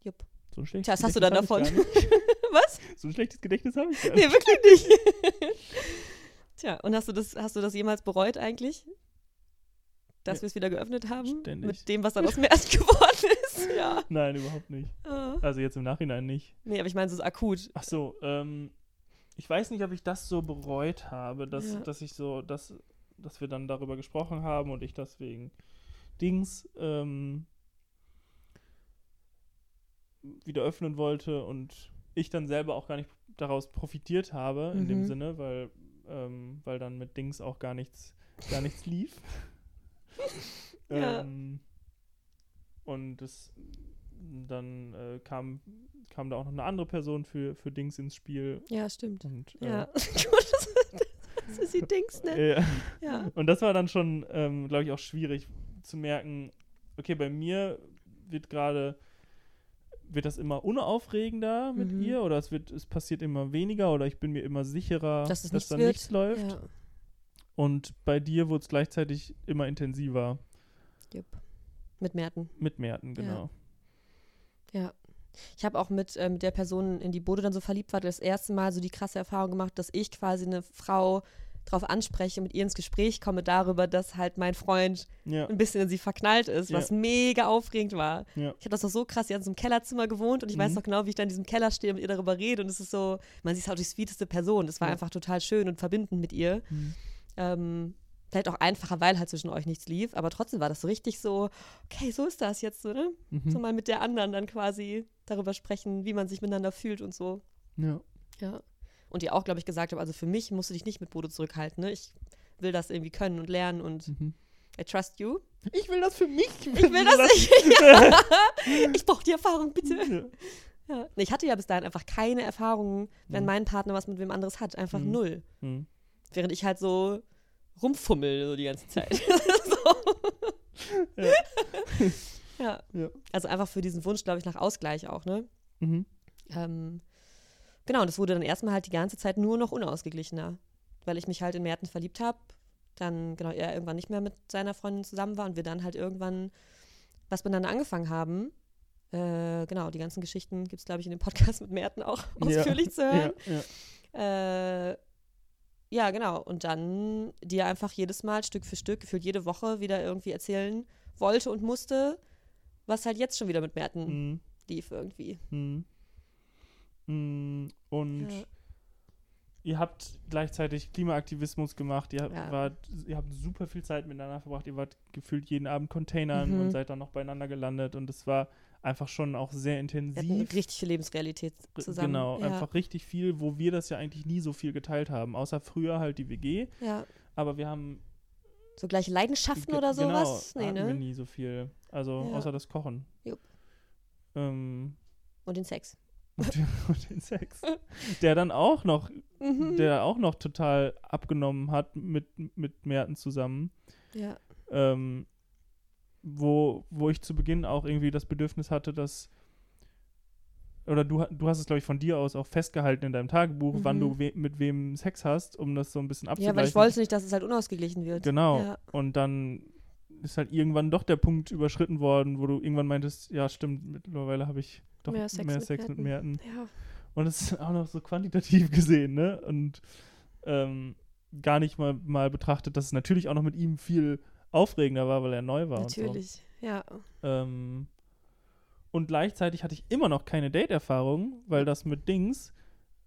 Jupp. So ein schlechtes Tja, was hast du dann davon? <laughs> Was? So ein schlechtes Gedächtnis habe ich gar Nee, nicht. wirklich nicht. <laughs> Tja, und hast du das, hast du das jemals bereut eigentlich? Dass Ja. wir es wieder geöffnet haben? Ständig. Mit dem, was dann aus dem Erst <laughs> geworden ist? Ja. Nein, überhaupt nicht. Ah. Also jetzt im Nachhinein nicht. Nee, aber ich meine, so ist akut. Ach so, ähm, ich weiß nicht, ob ich das so bereut habe, dass, Ja. dass ich so, dass, dass wir dann darüber gesprochen haben und ich deswegen Dings ähm, wieder öffnen wollte und ich dann selber auch gar nicht daraus profitiert habe in dem Mhm. Sinne, weil, ähm, weil dann mit Dings auch gar nichts, gar nichts lief. <laughs> Ja. ähm, und das dann äh, kam, kam da auch noch eine andere Person für, für Dings ins Spiel. Ja, stimmt. Und, äh, Ja. <laughs> Gut, das, die Dings, ne? äh, Ja. und das war dann schon, ähm, glaube ich, auch schwierig zu merken, okay, bei mir wird gerade, wird das immer unaufregender mit Mhm. ihr oder es wird, es passiert immer weniger oder ich bin mir immer sicherer, Dass es dass nichts da wird. nichts läuft. Ja. Und bei dir wurde es gleichzeitig immer intensiver Jupp. Mit Merten. mit Merten, genau. Ja. Ich habe auch mit, äh, mit der Person, in die Bode dann so verliebt war, das erste Mal so die krasse Erfahrung gemacht, dass ich quasi eine Frau drauf anspreche, mit ihr ins Gespräch komme darüber, dass halt mein Freund Ja, ein bisschen in sie verknallt ist, Ja. was mega aufregend war. ja, Ich habe das doch so krass, sie hat in so einem Kellerzimmer gewohnt und ich weiß Mhm. noch genau, wie ich da in diesem Keller stehe und mit ihr darüber rede und es ist so, man, sie ist auch die sweeteste Person. Es war einfach total schön und verbindend mit ihr. Mhm. Ähm, vielleicht auch einfacher, weil halt zwischen euch nichts lief, aber trotzdem war das so richtig so, okay, so ist das jetzt so, ne? Mhm. So mal mit der anderen dann quasi darüber sprechen, wie man sich miteinander fühlt und so. ja. Ja. Und ihr auch, glaube ich, gesagt habe, also für mich musst du dich nicht mit Bodo zurückhalten, ne? Ich will das irgendwie können und lernen und Mhm. I trust you. Ich will das für mich. Ich will das nicht. ja. Ich <laughs> brauche die Erfahrung, bitte. Ja. Ich hatte ja bis dahin einfach keine Erfahrungen, wenn Mhm. mein Partner was mit wem anderes hat. Einfach Mhm. null. Mhm. Während ich halt so rumfummel so die ganze Zeit. <laughs> <laughs> Ja. ja. Ja. Also einfach für diesen Wunsch, glaube ich, nach Ausgleich auch, ne? Mhm. Ähm, genau, und es wurde dann erstmal halt die ganze Zeit nur noch unausgeglichener, weil ich mich halt in Merten verliebt habe. Dann, genau, er irgendwann nicht mehr mit seiner Freundin zusammen war und wir dann halt irgendwann was miteinander angefangen haben. Äh, genau, die ganzen Geschichten gibt es, glaube ich, in dem Podcast mit Merten auch <laughs> ausführlich zu hören. Ja, ja. Äh, ja, genau. Und dann dir einfach jedes Mal Stück für Stück, gefühlt jede Woche wieder irgendwie erzählen wollte und musste, was halt jetzt schon wieder mit Merten Mhm. lief irgendwie. Mhm. Mhm. Und Ja. ihr habt gleichzeitig Klimaaktivismus gemacht, ihr, habt- Ja. wart, ihr habt super viel Zeit miteinander verbracht, ihr wart gefühlt jeden Abend Containern Mhm. und seid dann noch beieinander gelandet und es war einfach schon auch sehr intensiv. richtig viel Lebensrealität zusammen. Genau, ja. einfach richtig viel, wo wir das ja eigentlich nie so viel geteilt haben, außer früher halt die WG, Ja. aber wir haben So gleiche Leidenschaften oder genau, sowas? Nee, hatten wir ne? nie so viel. Also Ja. außer das Kochen. Jupp. Ähm, Und den Sex. Und, den, und den Sex. <laughs> Der dann auch noch, Mhm. der auch noch total abgenommen hat mit, mit Merten zusammen. Ja. Ähm, wo, wo ich zu Beginn auch irgendwie das Bedürfnis hatte, dass oder du, du hast es, glaube ich, von dir aus auch festgehalten in deinem Tagebuch, wann Mhm. du we mit wem Sex hast, um das so ein bisschen ja, abzugleichen. weil ich wollte nicht, dass es halt unausgeglichen wird. Genau. Ja. Und dann ist halt irgendwann doch der Punkt überschritten worden, wo du irgendwann meintest, ja stimmt, mittlerweile habe ich doch Mehr Sex mehr mit Sex mit Merten. Ja. Und es ist auch noch so quantitativ <laughs> gesehen, ne? Und ähm, gar nicht mal, mal betrachtet, dass es natürlich auch noch mit ihm viel aufregender war, weil er neu war Natürlich. Ja. und so. Ähm, und gleichzeitig hatte ich immer noch keine Date-Erfahrung, weil das mit Dings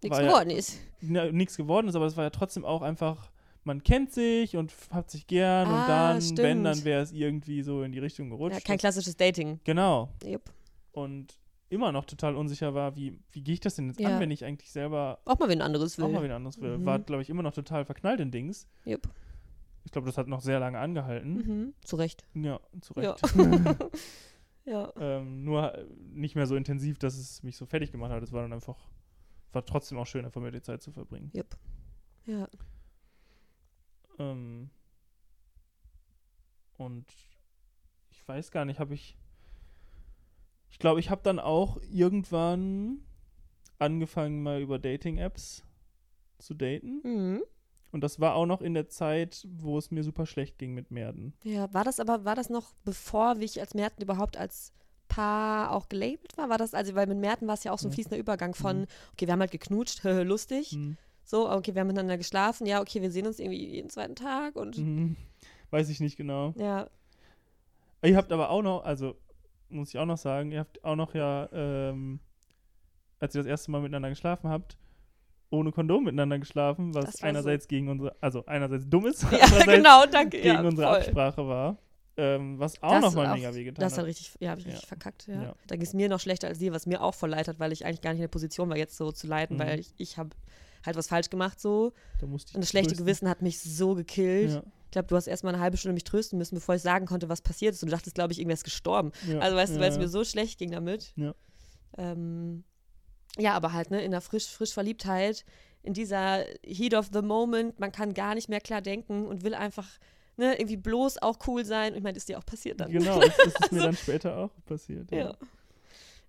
Nichts War ja- geworden ist. nichts geworden ist, aber es war ja trotzdem auch einfach, man kennt sich und hat sich gern Ah, und dann, stimmt. wenn, dann wäre es irgendwie so in die Richtung gerutscht. Ja, kein klassisches Dating. genau. Jupp. Und immer noch total unsicher war, wie, wie gehe ich das denn jetzt Ja. an, wenn ich eigentlich selber Auch mal wen anderes will. auch mal wieder anderes will. Mhm. War, glaube ich, immer noch total verknallt in Dings. Jupp. Ich glaube, das hat noch sehr lange angehalten. Mhm. Zu Recht. Ja, zu Ja. Recht. <laughs> ja. ähm, nur äh, nicht mehr so intensiv, dass es mich so fertig gemacht hat. Es war dann einfach, war trotzdem auch schön, einfach mit die Zeit zu verbringen. Jupp. Ja. Ähm, und ich weiß gar nicht, habe ich. Ich glaube, ich habe dann auch irgendwann angefangen, mal über Dating-Apps zu daten. Mhm. Und das war auch noch in der Zeit, wo es mir super schlecht ging mit Merden. Ja, war das aber, war das noch bevor ich als Merten überhaupt als Paar auch gelabelt war? War das, also, weil mit Merten war es ja auch so ein fließender Übergang von, Mhm. okay, wir haben halt geknutscht, <laughs> lustig. Hm. So, okay, wir haben miteinander geschlafen. Ja, okay, wir sehen uns irgendwie jeden zweiten Tag und Mhm. Weiß ich nicht genau. ja, Ihr habt aber auch noch, also muss ich auch noch sagen, ihr habt auch noch ja, ähm, als ihr das erste Mal miteinander geschlafen habt, ohne Kondom miteinander geschlafen, was Das war so- einerseits gegen unsere, also einerseits dumm ist, ja <laughs> genau, danke. gegen ja, unsere voll. Absprache war, ähm, was auch Das nochmal mega wehgetan Das hat. hat richtig, ja, habe ich Ja. richtig verkackt, ja. Ja. Da ging es mir noch schlechter als dir, was mir auch voll leid hat, weil ich eigentlich gar nicht in der Position war, jetzt so zu leiten, Mhm. weil ich, ich habe halt was falsch gemacht so. Da Und das schlechte trösten. Gewissen hat mich so gekillt. Ja, Ich glaube, du hast erst mal eine halbe Stunde mich trösten müssen, bevor ich sagen konnte, was passiert ist. Und du dachtest, glaube ich, irgendwer ist gestorben. ja, Also weißt du, weil es ja, mir so schlecht ging damit. Ja. Ähm, ja, aber halt, ne, in der frisch, frisch Verliebtheit, in dieser Heat of the Moment, man kann gar nicht mehr klar denken und will einfach, ne, irgendwie bloß auch cool sein. Und ich meine, ist dir auch passiert dann. Genau, das, <laughs> das ist mir Also- dann später auch passiert. Ja. Ja.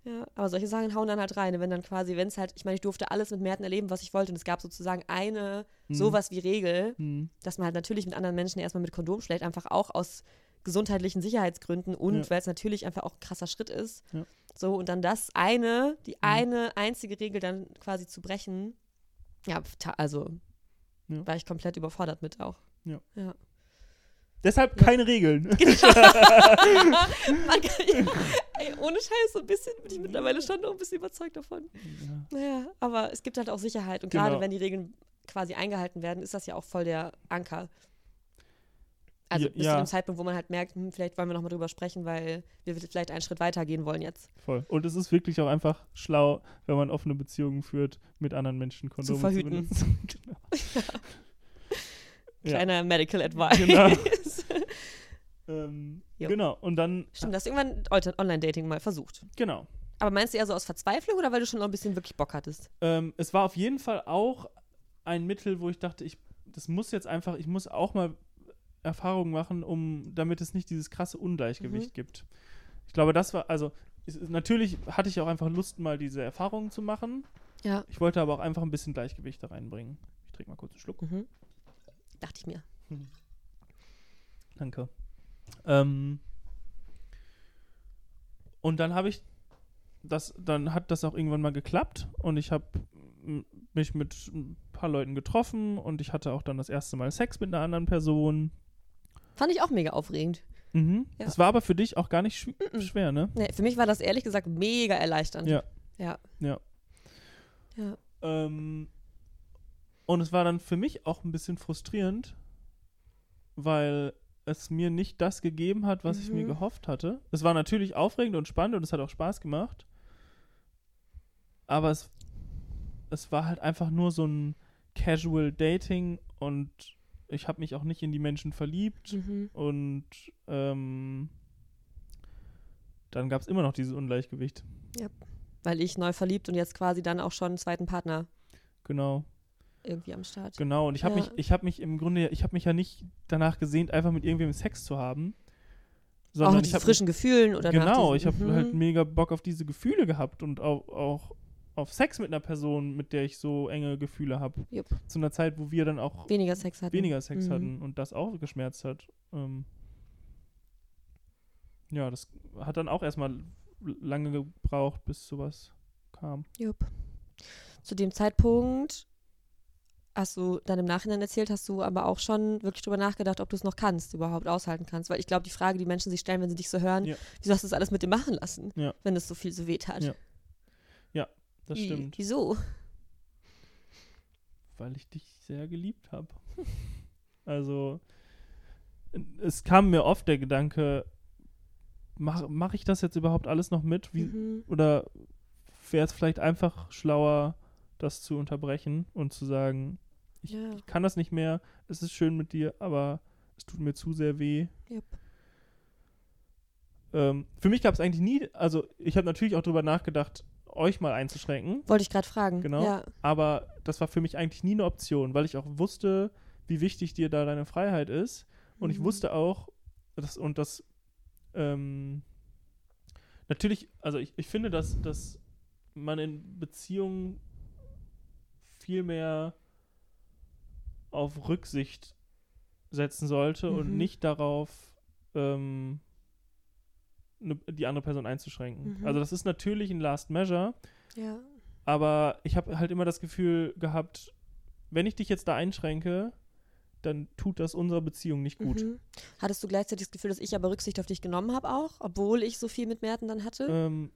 Ja, aber solche Sachen hauen dann halt rein. ne, Wenn dann quasi, wenn es halt, ich meine, ich durfte alles mit Märten erleben, was ich wollte. Und es gab sozusagen eine, Mhm. sowas wie Regel, Hm. dass man halt natürlich mit anderen Menschen erstmal mit Kondom schlägt, einfach auch aus gesundheitlichen Sicherheitsgründen und Ja. weil es natürlich einfach auch ein krasser Schritt ist. Ja. So, und dann das eine, die eine einzige Regel dann quasi zu brechen, ja, also Ja. war ich komplett überfordert mit auch. Ja. ja. Deshalb keine Regeln. <laughs> <laughs> Man kann, ey, ohne Scheiß, so ein bisschen bin ich mittlerweile schon noch ein bisschen überzeugt davon. Ja. Naja, aber es gibt halt auch Sicherheit und gerade Genau. wenn die Regeln quasi eingehalten werden, ist das ja auch voll der Anker. Also Ja, bis ja. zu dem Zeitpunkt, wo man halt merkt, hm, vielleicht wollen wir nochmal drüber sprechen, weil wir vielleicht einen Schritt weiter gehen wollen jetzt. Voll. Und es ist wirklich auch einfach schlau, wenn man offene Beziehungen führt, mit anderen Menschen Kondome zu, verhüten. genau. <laughs> Ja. Kleiner Medical Advice. Genau. Ähm, genau. Und dann, Stimmt, hast du irgendwann Onte- Online-Dating mal versucht. genau. Aber meinst du eher so aus Verzweiflung oder weil du schon noch ein bisschen wirklich Bock hattest? Ähm, es war auf jeden Fall auch ein Mittel, wo ich dachte, ich, das muss jetzt einfach, ich muss auch mal Erfahrungen machen, um, damit es nicht dieses krasse Ungleichgewicht Mhm. gibt. Ich glaube, das war, also ist- natürlich hatte ich auch einfach Lust, mal diese Erfahrungen zu machen. Ja. Ich wollte aber auch einfach ein bisschen Gleichgewicht da reinbringen. Ich trinke mal kurz einen Schluck. Mhm. Dachte ich mir. Danke. Ähm, und dann habe ich das, dann hat das auch irgendwann mal geklappt und ich habe mich mit ein paar Leuten getroffen und ich hatte auch dann das erste Mal Sex mit einer anderen Person. Fand ich auch mega aufregend. Mhm. Ja. Das war aber für dich auch gar nicht schw Mhm. schwer, ne? Nee, für mich war das ehrlich gesagt mega erleichternd. Ja. Ja. Ja. Ja. Ähm, Und es war dann für mich auch ein bisschen frustrierend, weil es mir nicht das gegeben hat, was ich mir Mhm. gehofft hatte. Es war natürlich aufregend und spannend und es hat auch Spaß gemacht. Aber es, es war halt einfach nur so ein Casual Dating und ich habe mich auch nicht in die Menschen verliebt. Mhm. Und ähm, dann gab es immer noch dieses Ungleichgewicht. Weil ich neu verliebt und jetzt quasi dann auch schon einen zweiten Partner Genau, irgendwie am Start. genau. Und ich habe Ja. mich, ich habe mich im Grunde, ich habe mich ja nicht danach gesehnt, einfach mit irgendwem Sex zu haben. auch Sondern nach ich habe frischen Gefühlen oder genau, diesen, ich habe Mhm. halt mega Bock auf diese Gefühle gehabt und auch, auch auf Sex mit einer Person, mit der ich so enge Gefühle habe. Jupp. Zu einer Zeit, wo wir dann auch weniger Sex hatten. weniger Sex Mhm. hatten und das auch geschmerzt hat. Ähm, ja, das hat dann auch erstmal lange gebraucht, bis sowas kam. Jupp. Zu dem Zeitpunkt hast du dann im Nachhinein erzählt, hast du aber auch schon wirklich drüber nachgedacht, ob du es noch kannst, überhaupt aushalten kannst. Weil ich glaube, die Frage, die Menschen sich stellen, wenn sie dich so hören, Ja. wieso hast du das alles mit dir machen lassen, Ja. wenn es so viel so weh tat? Ja. Das Wie- stimmt, Wieso? weil ich dich sehr geliebt habe. also, es kam mir oft der Gedanke, mache mach ich das jetzt überhaupt alles noch mit? Wie, Mhm. Oder wäre es vielleicht einfach schlauer, das zu unterbrechen und zu sagen, ich Ja. kann das nicht mehr, es ist schön mit dir, aber es tut mir zu sehr weh. Jupp. Ähm, für mich gab es eigentlich nie, also ich habe natürlich auch drüber nachgedacht, euch mal einzuschränken, Wollte ich gerade fragen. Genau. Ja. aber das war für mich eigentlich nie eine Option, weil ich auch wusste, wie wichtig dir da deine Freiheit ist. Und ich Mhm. wusste auch, dass, und das, ähm, natürlich, also ich, ich finde, dass, dass man in Beziehungen viel mehr auf Rücksicht setzen sollte und Mhm. nicht darauf, ähm, ne, die andere Person einzuschränken. Mhm. Also das ist natürlich ein Last Measure, Ja. aber ich habe halt immer das Gefühl gehabt, wenn ich dich jetzt da einschränke, dann tut das unserer Beziehung nicht gut. Mhm. Hattest du gleichzeitig das Gefühl, dass ich aber Rücksicht auf dich genommen habe auch, obwohl ich so viel mit Merten dann hatte? Ähm,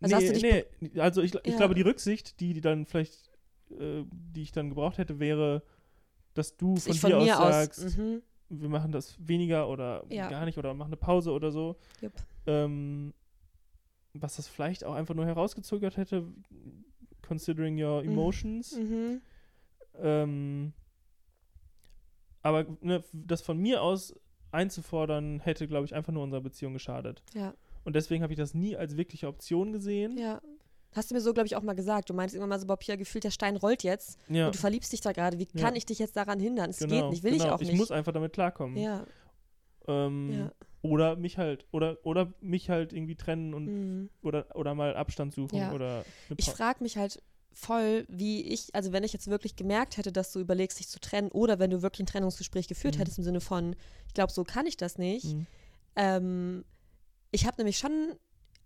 Also nee, nee, also ich, ich Ja. glaube, die Rücksicht, die, die dann vielleicht, äh, die ich dann gebraucht hätte, wäre, dass du Dass von dir von mir aus aus. sagst, Mhm. wir machen das weniger oder Ja. gar nicht oder machen eine Pause oder so. Jupp. Ähm, was das vielleicht auch einfach nur herausgezögert hätte, considering your Mhm. emotions. Mhm. Ähm, aber ne, das von mir aus einzufordern, hätte, glaube ich, einfach nur unserer Beziehung geschadet. Ja. Und deswegen habe ich das nie als wirkliche Option gesehen. Ja. Hast du mir so, glaube ich, auch mal gesagt. Du meinst immer mal so, Bob, hier gefühlt, der Stein rollt jetzt Ja, und du verliebst dich da gerade. Wie Ja. kann ich dich jetzt daran hindern? Es genau, geht nicht, will genau. ich auch Ich nicht. muss einfach damit klarkommen. ja, Ähm, ja. Oder mich halt, oder, oder mich halt irgendwie trennen und Mhm. oder, oder mal Abstand suchen Ja. oder Ich frage mich halt voll, wie ich, also wenn ich jetzt wirklich gemerkt hätte, dass du überlegst, dich zu trennen, oder wenn du wirklich ein Trennungsgespräch geführt Mhm. hättest im Sinne von, ich glaube, so kann ich das nicht. Mhm. Ähm, ich habe nämlich schon,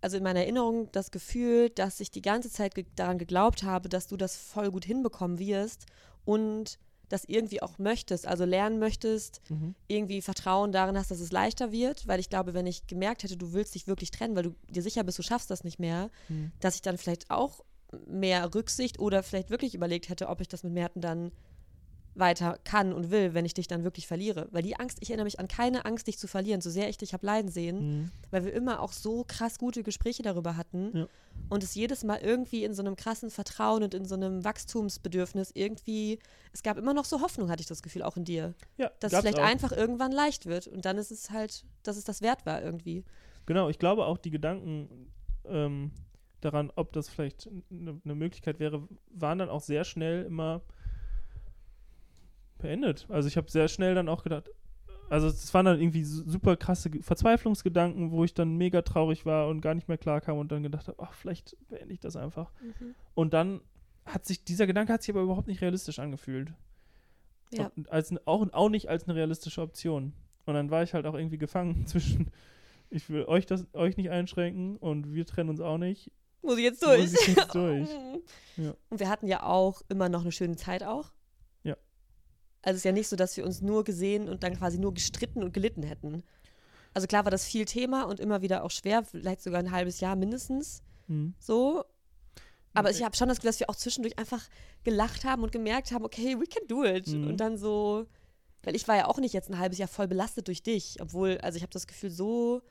also in meiner Erinnerung, das Gefühl, dass ich die ganze Zeit ge daran geglaubt habe, dass du das voll gut hinbekommen wirst und das irgendwie auch möchtest, also lernen möchtest, Mhm. irgendwie Vertrauen darin hast, dass es leichter wird, weil ich glaube, wenn ich gemerkt hätte, du willst dich wirklich trennen, weil du dir sicher bist, du schaffst das nicht mehr, Mhm. dass ich dann vielleicht auch mehr Rücksicht oder vielleicht wirklich überlegt hätte, ob ich das mit Merten dann weiter kann und will, wenn ich dich dann wirklich verliere. Weil die Angst, ich erinnere mich an keine Angst, dich zu verlieren, so sehr ich dich habe leiden sehen, Mhm. weil wir immer auch so krass gute Gespräche darüber hatten Ja. und es jedes Mal irgendwie in so einem krassen Vertrauen und in so einem Wachstumsbedürfnis irgendwie, es gab immer noch so Hoffnung, hatte ich das Gefühl, auch in dir, Ja, dass es vielleicht auch. einfach irgendwann leicht wird und dann ist es halt, dass es das wert war irgendwie. Genau, ich glaube auch die Gedanken ähm, daran, ob das vielleicht eine ne Möglichkeit wäre, waren dann auch sehr schnell immer beendet. Also ich habe sehr schnell dann auch gedacht, also es waren dann irgendwie su- super krasse Ge- Verzweiflungsgedanken, wo ich dann mega traurig war und gar nicht mehr klar kam und dann gedacht habe, ach, vielleicht beende ich das einfach. Und dann hat sich, dieser Gedanke hat sich aber überhaupt nicht realistisch angefühlt. Ja. Und als, auch, auch nicht als eine realistische Option. Und dann war ich halt auch irgendwie gefangen <laughs> zwischen, ich will euch das euch nicht einschränken und wir trennen uns auch nicht. Muss ich jetzt Muss durch. ich jetzt <laughs> durch. Ja. Und wir hatten ja auch immer noch eine schöne Zeit auch. Also es ist ja nicht so, dass wir uns nur gesehen und dann quasi nur gestritten und gelitten hätten. Also klar war das viel Thema und immer wieder auch schwer, vielleicht sogar ein halbes Jahr mindestens Mhm. so. Aber ich habe schon das Gefühl, dass wir auch zwischendurch einfach gelacht haben und gemerkt haben, okay, we can do it. Mhm. Und dann so, weil ich war ja auch nicht jetzt ein halbes Jahr voll belastet durch dich, obwohl, also ich habe das Gefühl, so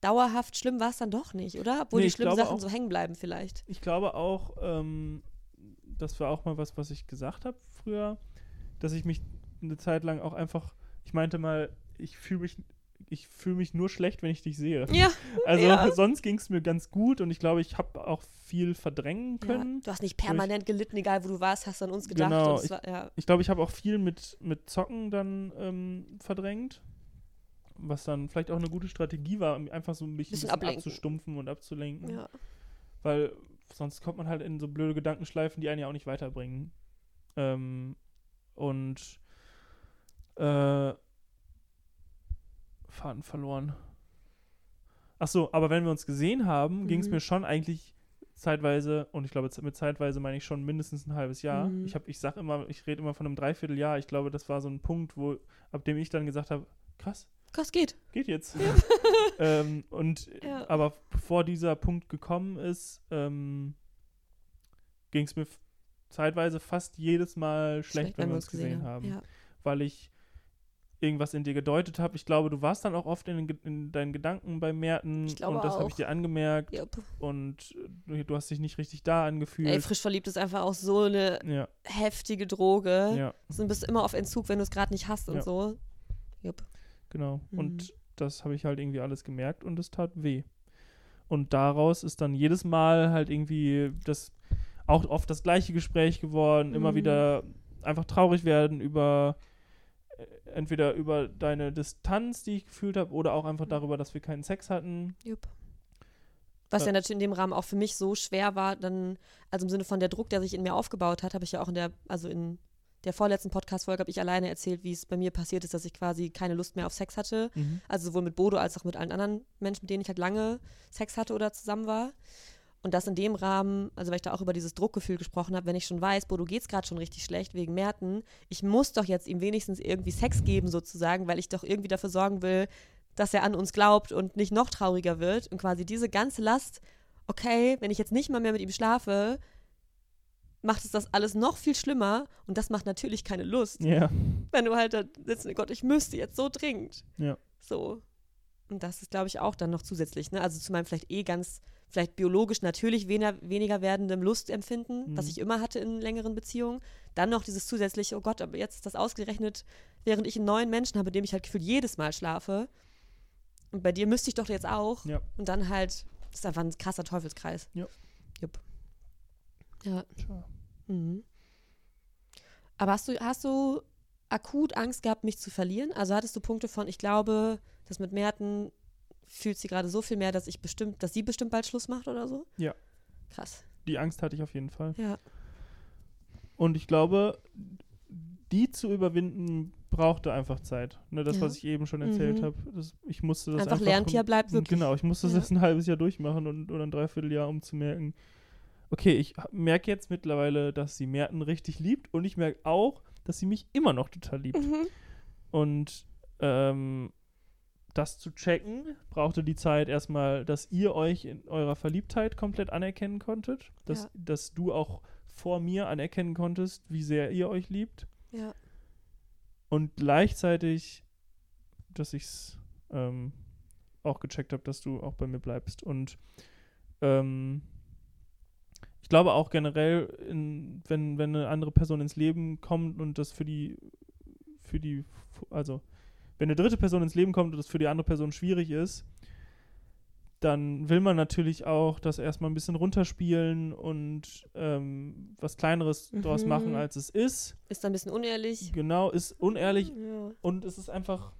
dauerhaft schlimm war es dann doch nicht, oder? Obwohl Nee, die schlimmen Sachen auch- so hängen bleiben vielleicht. Ich glaube auch, ähm, das war auch mal was, was ich gesagt habe früher, dass ich mich eine Zeit lang auch einfach, ich meinte mal, ich fühle mich, ich fühle mich nur schlecht, wenn ich dich sehe. Ja, Also Ja. <laughs> sonst ging es mir ganz gut und ich glaube, ich habe auch viel verdrängen ja. können. Du hast nicht permanent gelitten, egal wo du warst, hast an uns gedacht. Genau, es ich- ja. Ich glaube, ich habe auch viel mit, mit Zocken dann ähm, verdrängt. Was dann vielleicht auch eine gute Strategie war, um einfach so ein bisschen, Bisschen bisschen abzustumpfen und abzulenken. ja. Weil sonst kommt man halt in so blöde Gedankenschleifen, die einen ja auch nicht weiterbringen. Ähm, und äh, Faden verloren. Ach so, aber wenn wir uns gesehen haben, ging es Mhm. mir schon eigentlich zeitweise, und ich glaube, mit zeitweise meine ich schon mindestens ein halbes Jahr. Mhm. Ich habe, ich sag immer, ich rede immer von einem Dreivierteljahr. Ich glaube, das war so ein Punkt, wo, ab dem ich dann gesagt habe, krass, Krass geht. geht jetzt. <laughs> ähm, und Ja. aber bevor dieser Punkt gekommen ist, ähm, ging es mir zeitweise fast jedes Mal schlecht, wenn, wir uns gesehen, haben, Ja. weil ich irgendwas in dir gedeutet habe. Ich glaube, du warst dann auch oft in, in deinen Gedanken bei Merten Ich glaube und das habe ich dir angemerkt Jupp. und äh, du hast dich nicht richtig da angefühlt. Ey, frisch verliebt ist einfach auch so eine ja, heftige Droge. ja, Du bist immer auf Entzug, wenn du es gerade nicht hast und Ja. so. Jupp. genau. Mhm. Und das habe ich halt irgendwie alles gemerkt und es tat weh. Und daraus ist dann jedes Mal halt irgendwie das auch oft das gleiche Gespräch geworden, immer Mhm. wieder einfach traurig werden über äh, entweder über deine Distanz, die ich gefühlt habe, oder auch einfach darüber, dass wir keinen Sex hatten. Jupp. Was Ja. ja natürlich in dem Rahmen auch für mich so schwer war, dann, also im Sinne von der Druck, der sich in mir aufgebaut hat, habe ich ja auch in der, also in der vorletzten Podcast-Folge habe ich alleine erzählt, wie es bei mir passiert ist, dass ich quasi keine Lust mehr auf Sex hatte. Also sowohl mit Bodo als auch mit allen anderen Menschen, mit denen ich halt lange Sex hatte oder zusammen war. Und das in dem Rahmen, also weil ich da auch über dieses Druckgefühl gesprochen habe, wenn ich schon weiß, Bodo geht's gerade schon richtig schlecht wegen Merten, ich muss doch jetzt ihm wenigstens irgendwie Sex geben sozusagen, weil ich doch irgendwie dafür sorgen will, dass er an uns glaubt und nicht noch trauriger wird. Und quasi diese ganze Last, okay, wenn ich jetzt nicht mal mehr mit ihm schlafe, macht es das alles noch viel schlimmer und das macht natürlich keine Lust Ja. wenn du halt da sitzt, und, Gott, ich müsste jetzt so dringend. Ja. So. Und das ist, glaube ich, auch dann noch zusätzlich, ne? Also zu meinem vielleicht eh ganz, vielleicht biologisch natürlich weniger, weniger werdendem Lustempfinden, was Mhm. ich immer hatte in längeren Beziehungen. Dann noch dieses zusätzliche, oh Gott, aber jetzt ist das ausgerechnet, während ich einen neuen Menschen habe, mit dem ich halt gefühlt jedes Mal schlafe. Und bei dir müsste ich doch jetzt auch. Ja. Und dann halt, das ist einfach ein krasser Teufelskreis. Ja. Jupp. Ja. Mhm. Aber hast du, hast du akut Angst gehabt, mich zu verlieren? Also hattest du Punkte von, ich glaube, das mit Merten fühlt sie gerade so viel mehr, dass ich bestimmt, dass sie bestimmt bald Schluss macht oder so? Ja. Krass. Die Angst hatte ich auf jeden Fall. Ja. Und ich glaube, die zu überwinden, brauchte einfach Zeit. Ne, das, Ja. was ich eben schon erzählt Mhm. habe. Das, ich musste das Einfach einfach Lerntier bleibt wirklich. Genau, ich musste das Ja. jetzt ein halbes Jahr durchmachen und, oder ein Dreivierteljahr, um zu merken, okay, ich merke jetzt mittlerweile, dass sie Merten richtig liebt und ich merke auch, dass sie mich immer noch total liebt. Mhm. Und ähm, das zu checken, brauchte die Zeit erstmal, dass ihr euch in eurer Verliebtheit komplett anerkennen konntet, dass, Ja. dass du auch vor mir anerkennen konntest, wie sehr ihr euch liebt Ja. und gleichzeitig, dass ich es ähm, auch gecheckt habe, dass du auch bei mir bleibst. Und ähm, ich glaube auch generell, in, wenn, wenn eine andere Person ins Leben kommt und das für die, für die, also wenn eine dritte Person ins Leben kommt und das für die andere Person schwierig ist, dann will man natürlich auch das erstmal ein bisschen runterspielen und ähm, was Kleineres Mhm. machen, als es ist. Ist dann ein bisschen unehrlich. Genau, ist unehrlich Ja. und es ist einfach,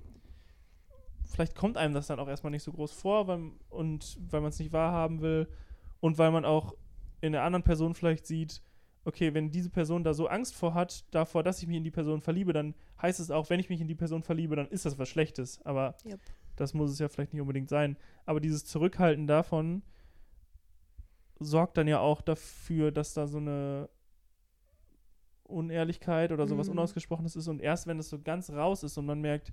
vielleicht kommt einem das dann auch erstmal nicht so groß vor, weil, und weil man es nicht wahrhaben will und weil man auch in der anderen Person vielleicht sieht, okay, wenn diese Person da so Angst vor hat, davor, dass ich mich in die Person verliebe, dann heißt es auch, wenn ich mich in die Person verliebe, dann ist das was Schlechtes. Aber Yep. das muss es ja vielleicht nicht unbedingt sein. Aber dieses Zurückhalten davon sorgt dann ja auch dafür, dass da so eine Unehrlichkeit oder sowas Mhm. Unausgesprochenes ist. Und erst wenn es so ganz raus ist und man merkt,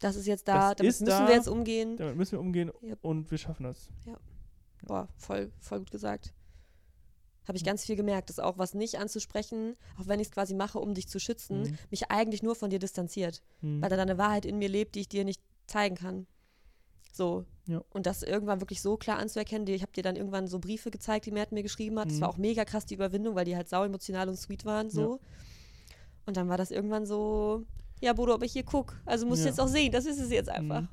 Das ist jetzt da, damit müssen da. wir jetzt umgehen. damit müssen wir umgehen Yep. und wir schaffen das. Boah, voll, voll gut gesagt. Habe ich ganz viel gemerkt, dass auch was nicht anzusprechen, auch wenn ich es quasi mache, um dich zu schützen, Mhm. mich eigentlich nur von dir distanziert. Mhm. Weil da eine Wahrheit in mir lebt, die ich dir nicht zeigen kann. So. Ja. Und das irgendwann wirklich so klar anzuerkennen. die- Ich habe dir dann irgendwann so Briefe gezeigt, die Mert mir geschrieben hat. Das Mhm. war auch mega krass, die Überwindung, weil die halt sau emotional und sweet waren. So. Und dann war das irgendwann so, ja, Bodo, ob ich hier guck. Also musst du Ja. jetzt auch sehen, das ist es jetzt einfach.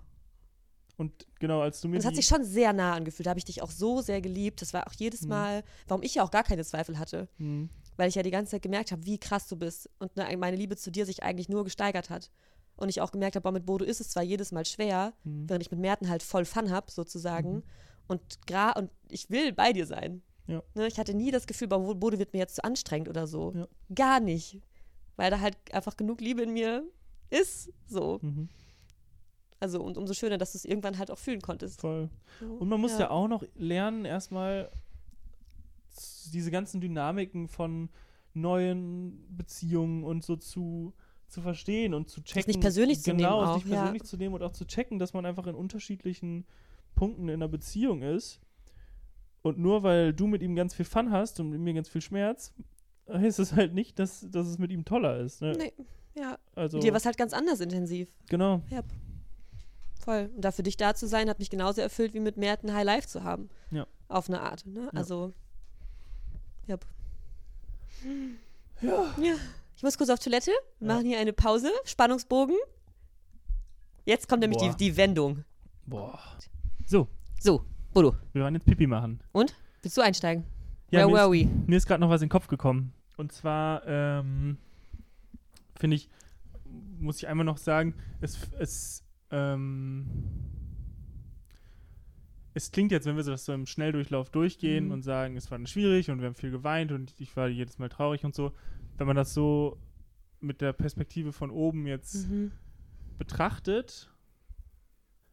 Und genau, als du mir Und es hat sich schon sehr nah angefühlt. Da habe ich dich auch so sehr geliebt. Das war auch jedes Mhm. Mal, warum ich ja auch gar keine Zweifel hatte. Mhm. Weil ich ja die ganze Zeit gemerkt habe, wie krass du bist. Und ne, meine Liebe zu dir sich eigentlich nur gesteigert hat. Und ich auch gemerkt habe, boah, mit Bodo ist es zwar jedes Mal schwer, Mhm. während ich mit Merten halt voll Fun habe, sozusagen. Und, gra und ich will bei dir sein. Ja. Ne, ich hatte nie das Gefühl, Bodo wird mir jetzt zu anstrengend oder so. Ja. Gar nicht. Weil da halt einfach genug Liebe in mir ist. So. Mhm. Also, und umso schöner, dass du es irgendwann halt auch fühlen konntest. Voll. Und man muss ja, auch noch lernen, erstmal diese ganzen Dynamiken von neuen Beziehungen und so zu, zu verstehen und zu checken. nicht persönlich zu genau, nehmen es auch, nicht ja. persönlich zu nehmen und auch zu checken, dass man einfach in unterschiedlichen Punkten in einer Beziehung ist. Und nur weil du mit ihm ganz viel Fun hast und mit mir ganz viel Schmerz, heißt es halt nicht, dass, dass es mit ihm toller ist. Ne? Nee, ja. Also, Mit dir war es halt ganz anders intensiv. genau. Voll. Und da für dich da zu sein, hat mich genauso erfüllt, wie mit Merten High Life zu haben. Ja. Auf eine Art. Ne? Also, ja. Ja. Ja. Ich muss kurz auf Toilette. Wir Ja. machen hier eine Pause. Spannungsbogen. Jetzt kommt nämlich die, Boah. die Wendung. Boah. So, So, Bodo. wir wollen jetzt Pipi machen. Und? Willst du einsteigen? Ja, Where mir were ist- we? Mir ist gerade noch was in den Kopf gekommen. Und zwar ähm, finde ich, muss ich einmal noch sagen, es, es, ähm, es klingt jetzt, wenn wir so das so im Schnelldurchlauf durchgehen Mhm. und sagen, es war dann schwierig und wir haben viel geweint und ich war jedes Mal traurig und so. Wenn man das so mit der Perspektive von oben jetzt Mhm. betrachtet,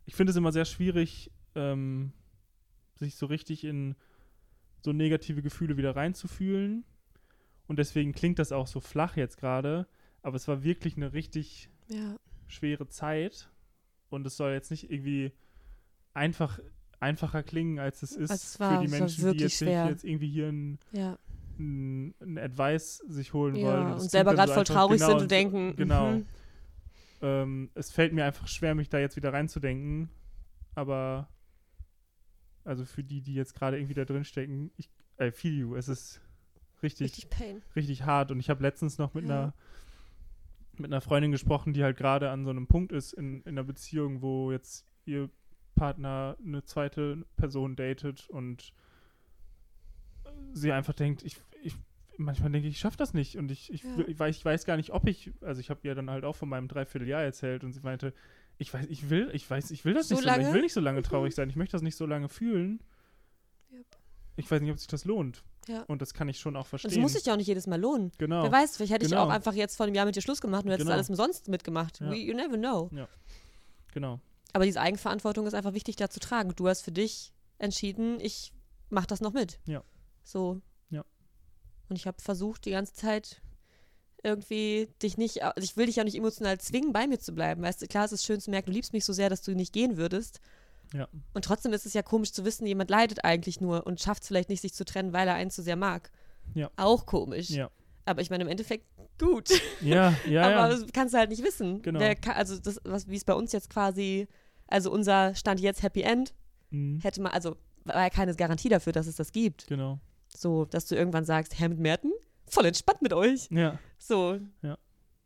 ich finde es immer sehr schwierig, ähm, sich so richtig in so negative Gefühle wieder reinzufühlen. Und deswegen klingt das auch so flach jetzt gerade. Aber es war wirklich eine richtig Ja. schwere Zeit. Und es soll jetzt nicht irgendwie einfach einfacher klingen, als es ist Als es war. für die Menschen, die jetzt, jetzt irgendwie hier ein, Ja. ein, ein Advice sich holen wollen. ja. es Und klingt selber gerade so voll traurig genau, sind und denken. Genau. Mhm. Ähm, es fällt mir einfach schwer, mich da jetzt wieder reinzudenken. Aber also für die, die jetzt gerade irgendwie da drin stecken, ich I feel you. Es ist richtig, Richtig Pain. richtig hart. Und ich habe letztens noch mit Ja. einer mit einer Freundin gesprochen, die halt gerade an so einem Punkt ist in, in einer Beziehung, wo jetzt ihr Partner eine zweite Person datet und sie einfach denkt, ich, ich manchmal denke ich, ich schaffe das nicht und ich, ich, Ja. ich, weiß, ich weiß gar nicht, ob ich, also ich habe ihr dann halt auch von meinem Dreivierteljahr erzählt und sie meinte, ich weiß, ich will, ich weiß, ich will das So nicht so lange, ich will nicht so lange traurig sein, ich möchte das nicht so lange fühlen. Yep. Ich weiß nicht, ob sich das lohnt. Ja. Und das kann ich schon auch Und verstehen. es muss sich ja auch nicht jedes Mal lohnen. genau. Wer weiß, vielleicht hätte ich Genau. auch einfach jetzt vor einem Jahr mit dir Schluss gemacht und du hättest Genau. alles umsonst mitgemacht. Ja. We, you never know. Genau. Aber diese Eigenverantwortung ist einfach wichtig, da zu tragen. Du hast für dich entschieden, ich mach das noch mit. Ja. So. Ja. Und ich habe versucht, die ganze Zeit irgendwie dich nicht, also ich will dich ja nicht emotional zwingen, bei mir zu bleiben. Weißt du, klar, es ist schön zu merken, du liebst mich so sehr, dass du nicht gehen würdest. Ja. Und trotzdem ist es ja komisch zu wissen, jemand leidet eigentlich nur und schafft es vielleicht nicht, sich zu trennen, weil er einen zu sehr mag. Ja. Auch komisch. Ja. Aber ich meine, im Endeffekt gut. Ja, ja, <laughs> Aber ja. das kannst du halt nicht wissen. Genau. Kann, also das, was, wie es bei uns jetzt quasi, also unser Stand jetzt Happy End, Mhm. hätte man, also war ja keine Garantie dafür, dass es das gibt. Genau. So, dass du irgendwann sagst, Herr mit Merten, voll entspannt mit euch. Ja. So. Ja.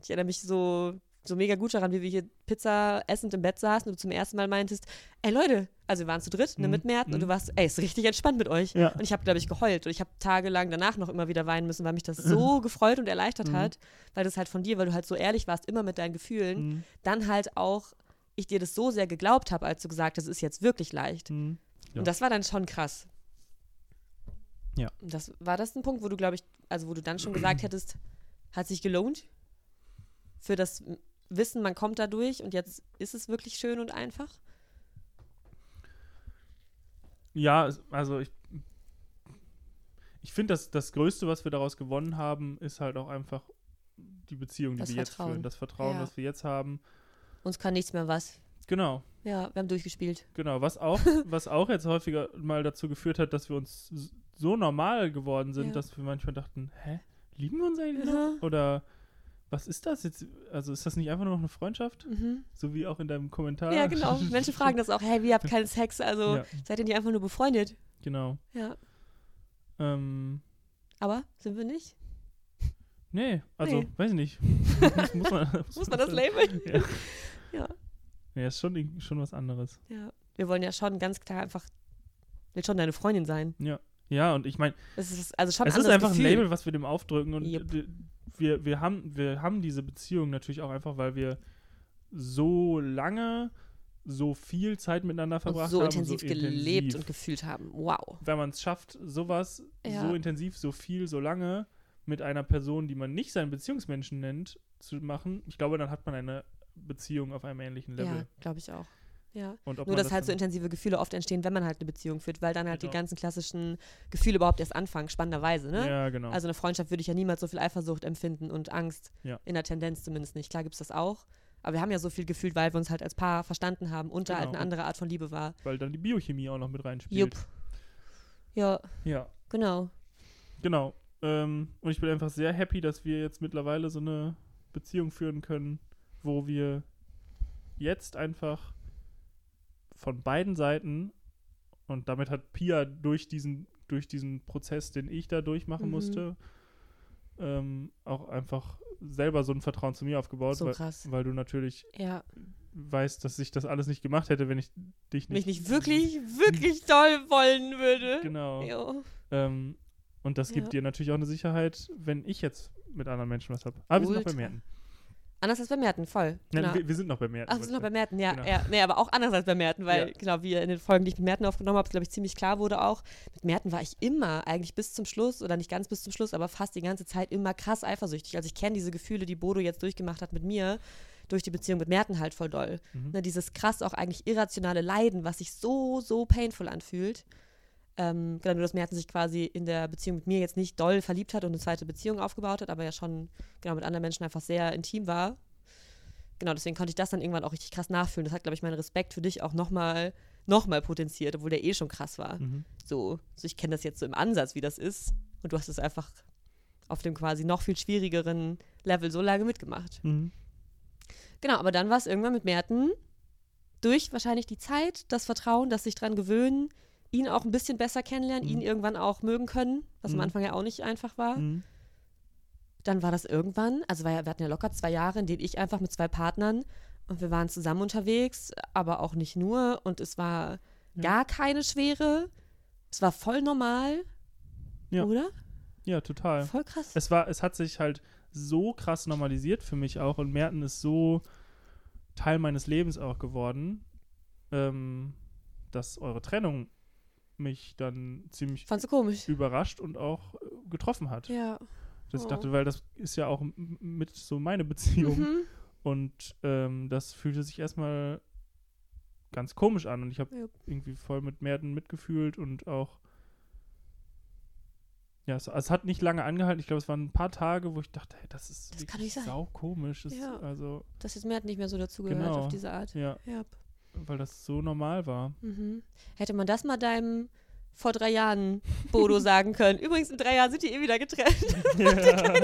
Ich erinnere mich so, so mega gut daran, wie wir hier Pizza essend im Bett saßen und du zum ersten Mal meintest, ey Leute, also wir waren zu dritt, ne, Mhm. mit Merten und du Mhm. warst, ey, ist richtig entspannt mit euch. Ja. Und ich habe, glaube ich, geheult. Und ich habe tagelang danach noch immer wieder weinen müssen, weil mich das <laughs> so gefreut und erleichtert Mhm. hat, weil das halt von dir, weil du halt so ehrlich warst, immer mit deinen Gefühlen, Mhm. dann halt auch ich dir das so sehr geglaubt habe, als du gesagt hast, es ist jetzt wirklich leicht. Mhm. Ja. Und das war dann schon krass. Ja. Und Das war das ein Punkt, wo du, glaube ich, also wo du dann schon gesagt <clears throat> hättest, hat sich gelohnt für das Wissen, man kommt da durch und jetzt ist es wirklich schön und einfach. Ja, also ich, ich finde, dass das Größte, was wir daraus gewonnen haben, ist halt auch einfach die Beziehung, die Das wir jetzt Vertrauen. führen. Das Vertrauen, Ja. was wir jetzt haben. Uns kann nichts mehr was. Genau, Ja, wir haben durchgespielt. genau. Was auch, <laughs> was auch jetzt häufiger mal dazu geführt hat, dass wir uns so normal geworden sind, Ja. dass wir manchmal dachten, hä, lieben wir uns eigentlich noch? Ja. Oder was ist das jetzt? Also ist das nicht einfach nur noch eine Freundschaft? Mhm. So wie auch in deinem Kommentar. Ja, genau. <laughs> Menschen fragen das auch, hey, wie habt keinen Sex? Also Ja, seid ihr nicht einfach nur befreundet? genau. Ja. Ähm, Aber sind wir nicht? nee, also, Nee. weiß ich nicht. <laughs> muss, muss man, Muss man das labeln? Ja. <laughs> Ja. Ja, ist schon, schon was anderes. Ja. Wir wollen ja schon ganz klar einfach, will schon deine Freundin sein. Ja, und ich meine, Es ist also schon ein es ist anderes einfach Gefühl. ein Label, was wir dem aufdrücken und Yep. wir, wir, haben, wir haben diese Beziehung natürlich auch einfach, weil wir so lange, so viel Zeit miteinander verbracht und so haben. intensiv so gelebt intensiv. und gefühlt haben. Wow. Wenn man es schafft, sowas Ja. so intensiv, so viel, so lange mit einer Person, die man nicht seinen Beziehungsmenschen nennt, zu machen, ich glaube, dann hat man eine Beziehung auf einem ähnlichen Level. Ja, glaube ich auch. Ja. Und Nur, dass halt so intensive Gefühle oft entstehen, wenn man halt eine Beziehung führt, weil dann halt Genau. die ganzen klassischen Gefühle überhaupt erst anfangen, spannenderweise, ne? Ja, genau. Also eine Freundschaft würde ich ja niemals so viel Eifersucht empfinden und Angst. Ja. In der Tendenz zumindest nicht. Klar gibt es das auch. Aber wir haben ja so viel gefühlt, weil wir uns halt als Paar verstanden haben und da halt Genau. eine andere Art von Liebe war. weil dann die Biochemie auch noch mit reinspielt. Jupp. Ja, Ja, genau. genau. Ähm, und ich bin einfach sehr happy, dass wir jetzt mittlerweile so eine Beziehung führen können, wo wir jetzt einfach von beiden Seiten und damit hat Pia durch diesen, durch diesen Prozess, den ich da durchmachen Mhm. musste, ähm, auch einfach selber so ein Vertrauen zu mir aufgebaut, So weil, krass. weil du natürlich Ja, weißt, dass ich das alles nicht gemacht hätte, wenn ich dich mich nicht. nicht wirklich, wirklich toll wollen würde. Genau. Ähm, und das gibt Ja. dir natürlich auch eine Sicherheit, wenn ich jetzt mit anderen Menschen was habe. Aber wir sind noch bei. Merten. Anders als bei Merten, voll. Nein, Genau. wir, wir sind noch bei Merten. Ach, wir sind noch bei Merten, ja, Genau. ja. Nee, aber auch anders als bei Merten, weil, Ja. genau, wie in den Folgen, die ich mit Merten aufgenommen habe, glaube ich, ziemlich klar wurde auch, mit Merten war ich immer, eigentlich bis zum Schluss, oder nicht ganz bis zum Schluss, aber fast die ganze Zeit immer krass eifersüchtig. Also ich kenne diese Gefühle, die Bodo jetzt durchgemacht hat mit mir, durch die Beziehung mit Merten halt voll doll. Mhm. Ne, dieses krass auch eigentlich irrationale Leiden, was sich so, so painful anfühlt. Ähm, genau, nur dass Merten sich quasi in der Beziehung mit mir jetzt nicht doll verliebt hat und eine zweite Beziehung aufgebaut hat, aber ja schon genau mit anderen Menschen einfach sehr intim war. Genau, deswegen konnte ich das dann irgendwann auch richtig krass nachfühlen. Das hat, glaube ich, meinen Respekt für dich auch nochmal noch mal potenziert, obwohl der eh schon krass war. Mhm. So, also ich kenne das jetzt so im Ansatz, wie das ist. Und du hast es einfach auf dem quasi noch viel schwierigeren Level so lange mitgemacht. Mhm. Genau, aber dann war es irgendwann mit Merten durch wahrscheinlich die Zeit, das Vertrauen, das sich dran gewöhnen, ihn auch ein bisschen besser kennenlernen, Mhm. ihn irgendwann auch mögen können, was Mhm. am Anfang ja auch nicht einfach war. Mhm. Dann war das irgendwann, also wir hatten ja locker zwei Jahre, in denen ich einfach mit zwei Partnern und wir waren zusammen unterwegs, aber auch nicht nur und es war Ja. gar keine Schwere. Es war voll normal. Ja. Oder? Ja, total. Voll krass. Es war, es hat sich halt so krass normalisiert für mich auch und Merten ist so Teil meines Lebens auch geworden, ähm, dass eure Trennung mich dann ziemlich überrascht und auch äh, getroffen hat. Ja. Dass ich Oh. dachte, weil das ist ja auch mit so meine Beziehung. Mhm. Und ähm, das fühlte sich erstmal ganz komisch an. Und ich habe Ja. irgendwie voll mit Merten mitgefühlt und auch. Ja, es, es hat nicht lange angehalten. Ich glaube, es waren ein paar Tage, wo ich dachte, hey, das ist Das kann sau komisch. Das, Ja. Also, Dass jetzt Merten nicht mehr so dazugehört Genau. auf diese Art. ja, Ja. Weil das so normal war. Mhm. Hätte man das mal deinem vor drei Jahren Bodo <laughs> sagen können. Übrigens, in drei Jahren sind die eh wieder getrennt. <laughs> ja,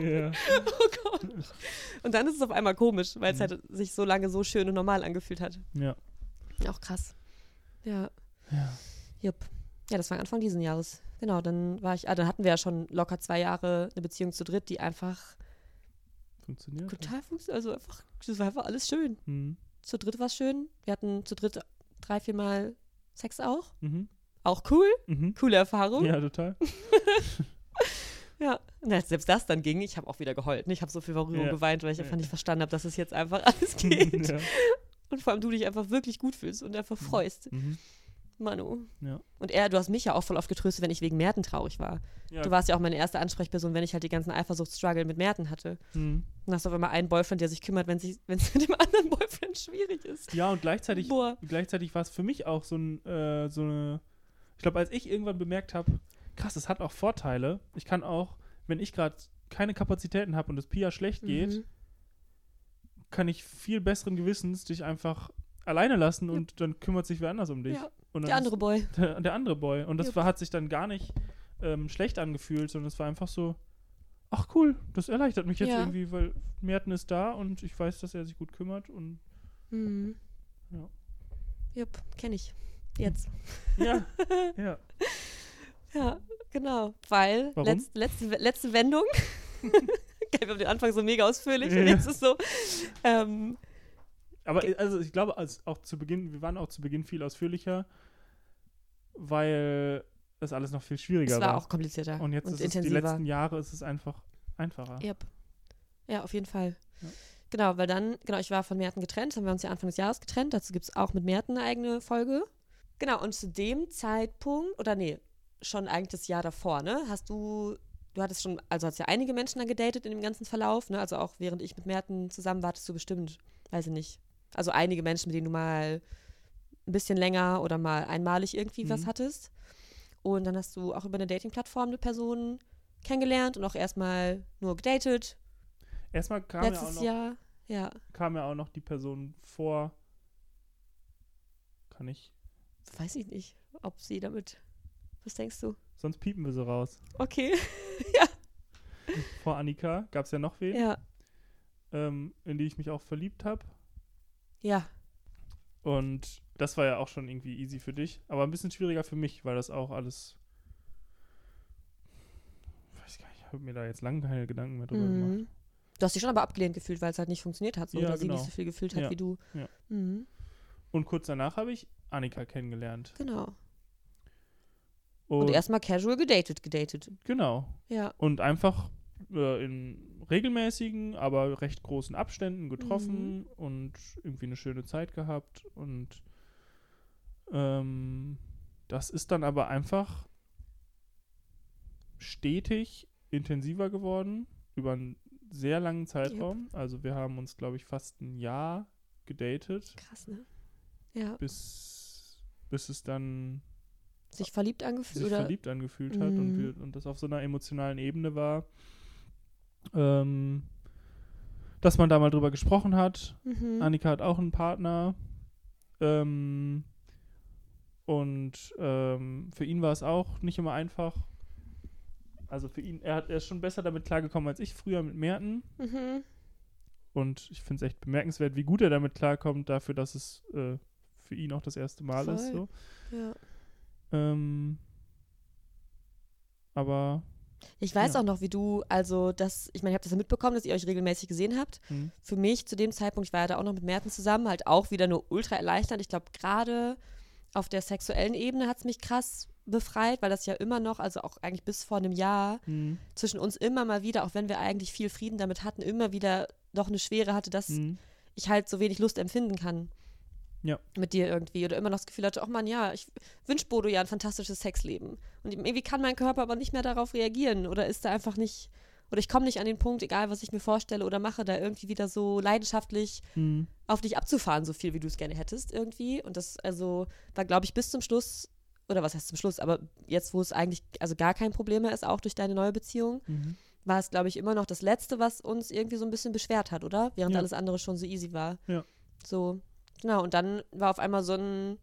ja. oh Gott. Und dann ist es auf einmal komisch, weil es Mhm. halt sich so lange so schön und normal angefühlt hat. ja. Auch krass. Ja. ja. Jupp. Ja, das war Anfang diesen Jahres. Genau, dann war ich, ah, dann hatten wir ja schon locker zwei Jahre eine Beziehung zu dritt, die einfach Funktioniert. total funktioniert. Also einfach, das war einfach alles schön. Mhm. Zu dritt war es schön. Wir hatten zu dritt drei, vier Mal Sex auch. Mhm. Auch cool. Mhm. Coole Erfahrung. Ja, total. <laughs> Ja, na, selbst das dann ging. Ich habe auch wieder geheult. Ich habe so viel Rührung Ja. geweint, weil ich einfach nicht verstanden habe, dass es jetzt einfach <laughs> alles geht. <laughs> ja. Und vor allem du dich einfach wirklich gut fühlst und einfach freust. Mhm. Manu. Ja. Und er, du hast mich ja auch voll oft getröstet, wenn ich wegen Merten traurig war. Ja. Du warst ja auch meine erste Ansprechperson, wenn ich halt die ganzen Eifersuchtsstruggle mit Merten hatte. Mhm. Und hast auf einmal einen Boyfriend, der sich kümmert, <laughs> wenn es mit dem anderen Boyfriend schwierig ist. ja, und gleichzeitig Boah. gleichzeitig war es für mich auch so, ein, äh, so eine. Ich glaube, als ich irgendwann bemerkt habe, krass, es hat auch Vorteile. Ich kann auch, wenn ich gerade keine Kapazitäten habe und es Pia schlecht geht, Mhm. kann ich viel besseren Gewissens dich einfach alleine lassen Ja. und dann kümmert sich wer anders um dich. Ja, Der andere Boy. der, der andere Boy. Und das Jupp. war, hat sich dann gar nicht ähm, schlecht angefühlt, sondern es war einfach so, ach cool, das erleichtert mich jetzt Ja. irgendwie, weil Merten ist da und ich weiß, dass er sich gut kümmert und Mhm. Ja. Jupp, kenne ich. Jetzt. ja, <laughs> ja. Ja, genau. Weil, letz, letzte, letzte Wendung. <laughs> <laughs> Geil, wir haben den Anfang so mega ausführlich Ja. und jetzt ist so. Ähm, Aber also ich glaube, als auch zu Beginn, wir waren auch zu Beginn viel ausführlicher, weil es alles noch viel schwieriger es war auch komplizierter Und jetzt ist es die intensiver. letzten Jahre ist es einfach einfacher. Yep. Ja, auf jeden Fall. Ja. Genau, weil dann, genau, ich war von Merten getrennt, haben wir uns ja Anfang des Jahres getrennt. Dazu gibt es auch mit Merten eine eigene Folge. Genau, und zu dem Zeitpunkt, oder nee, schon eigentlich das Jahr davor, ne, hast du, du hattest schon, also hast ja einige Menschen dann gedatet in dem ganzen Verlauf, ne, also auch während ich mit Merten zusammen war, hattest du bestimmt, weiß ich nicht, also einige Menschen, mit denen du mal ein bisschen länger oder mal einmalig irgendwie was Mhm. hattest. Und dann hast du auch über eine Dating-Plattform eine Person kennengelernt und auch erstmal nur gedatet. Erstmal kam ja, auch Letztes noch, Jahr. Ja. kam ja auch noch die Person vor. Kann ich. Weiß ich nicht, ob sie damit. Was denkst du? Sonst piepen wir so raus. Okay. <laughs> Vor Annika gab es ja noch wen, ja. ähm, in die ich mich auch verliebt habe. Ja. Und das war ja auch schon irgendwie easy für dich, aber ein bisschen schwieriger für mich, weil das auch alles. Weiß gar nicht, ich habe mir da jetzt lange keine Gedanken mehr drüber gemacht. Mhm. Du hast dich schon aber abgelehnt gefühlt, weil es halt nicht funktioniert hat. So, Ja, oder sie genau. nicht so viel gefühlt hat Ja. wie du. Ja. Mhm. Und kurz danach habe ich Annika kennengelernt. Genau. Und, Und erstmal casual gedatet, gedatet. genau. Ja. Und einfach äh, in regelmäßigen, aber recht großen Abständen getroffen Mhm. und irgendwie eine schöne Zeit gehabt. Und ähm, das ist dann aber einfach stetig intensiver geworden über einen sehr langen Zeitraum. Also wir haben uns, glaube ich, fast ein Jahr gedatet, Krass, ne? Ja. bis, bis es dann Sich verliebt angefühlt. sich Oder? verliebt angefühlt hat und, Mhm. wir, und das auf so einer emotionalen Ebene war, ähm, dass man da mal drüber gesprochen hat. Mhm. Annika hat auch einen Partner. Ähm, und ähm, für ihn war es auch nicht immer einfach. Also für ihn, er, hat, er ist schon besser damit klargekommen als ich früher mit Merten. Mhm. Und ich finde es echt bemerkenswert, wie gut er damit klarkommt, dafür, dass es äh, für ihn auch das erste Mal ist. Voll. So. Ja. Ähm, aber Ich weiß Ja. auch noch, wie du, also das, ich meine, ich habe das ja mitbekommen, dass ihr euch regelmäßig gesehen habt. hm, Für mich zu dem Zeitpunkt, ich war ja da auch noch mit Merten zusammen, halt auch wieder nur ultra erleichternd. Ich glaube, gerade auf der sexuellen Ebene hat es mich krass befreit, weil das ja immer noch, also auch eigentlich bis vor einem Jahr, hm, zwischen uns immer mal wieder, auch wenn wir eigentlich viel Frieden damit hatten, immer wieder doch eine Schwere hatte, dass hm, ich halt so wenig Lust empfinden kann. Ja. Mit dir irgendwie. Oder immer noch das Gefühl hatte, ach man, ja, ich wünsche Bodo ja ein fantastisches Sexleben. Und irgendwie kann mein Körper aber nicht mehr darauf reagieren. Oder ist da einfach nicht, oder ich komme nicht an den Punkt, egal was ich mir vorstelle oder mache, da irgendwie wieder so leidenschaftlich hm. auf dich abzufahren, so viel wie du es gerne hättest irgendwie. Und das also war, glaube ich, bis zum Schluss, oder was heißt zum Schluss, aber jetzt, wo es eigentlich also gar kein Problem mehr ist, auch durch deine neue Beziehung, Mhm. war es, glaube ich, immer noch das Letzte, was uns irgendwie so ein bisschen beschwert hat, oder? Während Ja. alles andere schon so easy war. Ja. So, genau. Und dann war auf einmal so ein,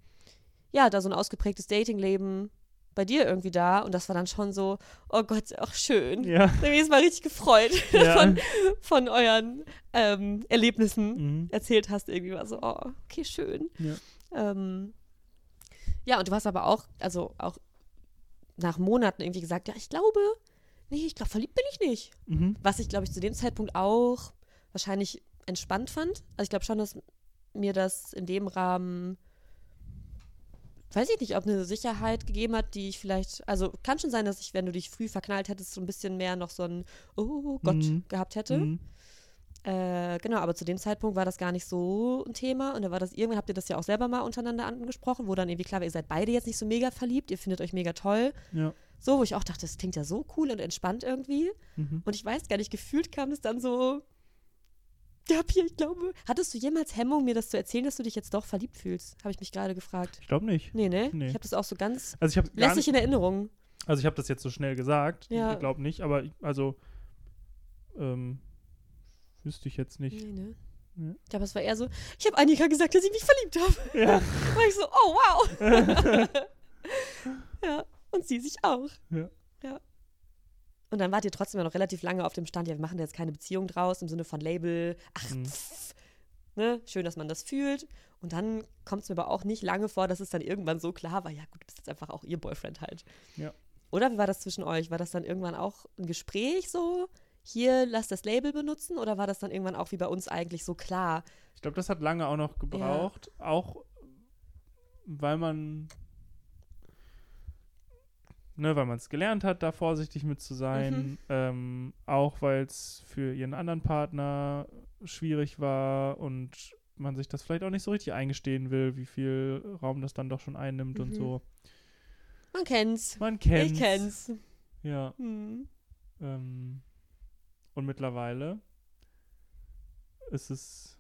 ja, da so ein ausgeprägtes Datingleben bei dir irgendwie da. Und das war dann schon so, oh Gott, auch schön. Ja. Ich habe mich jetzt mal richtig gefreut, <laughs> Ja. von, von euren ähm, Erlebnissen Mhm. erzählt hast. Irgendwie war so, oh, okay, schön. Ja. Ähm, ja, und du hast aber auch, also auch nach Monaten irgendwie gesagt, ja, ich glaube, nee, ich glaube, verliebt bin ich nicht. Mhm. Was ich, glaube ich, zu dem Zeitpunkt auch wahrscheinlich entspannt fand. Also ich glaube schon, dass mir das in dem Rahmen, weiß ich nicht, ob eine Sicherheit gegeben hat, die ich vielleicht, also kann schon sein, dass ich, wenn du dich früh verknallt hättest, so ein bisschen mehr noch so ein Oh Gott Mhm. gehabt hätte. Mhm. Äh, genau, aber zu dem Zeitpunkt war das gar nicht so ein Thema und da war das, irgendwann habt ihr das ja auch selber mal untereinander angesprochen, wo dann irgendwie klar war, ihr seid beide jetzt nicht so mega verliebt, ihr findet euch mega toll. Ja. So, wo ich auch dachte, das klingt ja so cool und entspannt irgendwie. Mhm. Und ich weiß gar nicht, gefühlt kam es dann so. Pia, ich glaube. Hattest du jemals Hemmung, mir das zu erzählen, dass du dich jetzt doch verliebt fühlst? Habe ich mich gerade gefragt. Ich glaube nicht. Nee, ne? Nee. Ich habe das auch so ganz Also ich lässig in Erinnerung. also ich habe das jetzt so schnell gesagt. Ja. Ich glaube nicht, aber ich, also ähm, wüsste ich jetzt nicht. Nee, ne? Ja. Ich glaube, es war eher so, ich habe Annika gesagt, dass ich mich verliebt habe. Ja. <laughs> war ich so, oh wow. <laughs> <laughs> ja, und sie sich auch. Ja. ja. Und dann wart ihr trotzdem noch relativ lange auf dem Stand, ja, wir machen da jetzt keine Beziehung draus, im Sinne von Label, ach, Mhm. pff, ne, schön, dass man das fühlt. Und dann kommt es mir aber auch nicht lange vor, dass es dann irgendwann so klar war, ja gut, du bist jetzt einfach auch ihr Boyfriend halt. Ja. Oder wie war das zwischen euch? War das dann irgendwann auch ein Gespräch so, hier, lass das Label benutzen? Oder war das dann irgendwann auch wie bei uns eigentlich so klar? Ich glaube, das hat lange auch noch gebraucht, auch weil man, ne, weil man es gelernt hat, da vorsichtig mit zu sein, Mhm. ähm, auch weil es für ihren anderen Partner schwierig war und man sich das vielleicht auch nicht so richtig eingestehen will, wie viel Raum das dann doch schon einnimmt und Mhm. so. Man kennt's. Man kennt's. Ich kenn's. Ja. Hm. Ähm, und mittlerweile ist es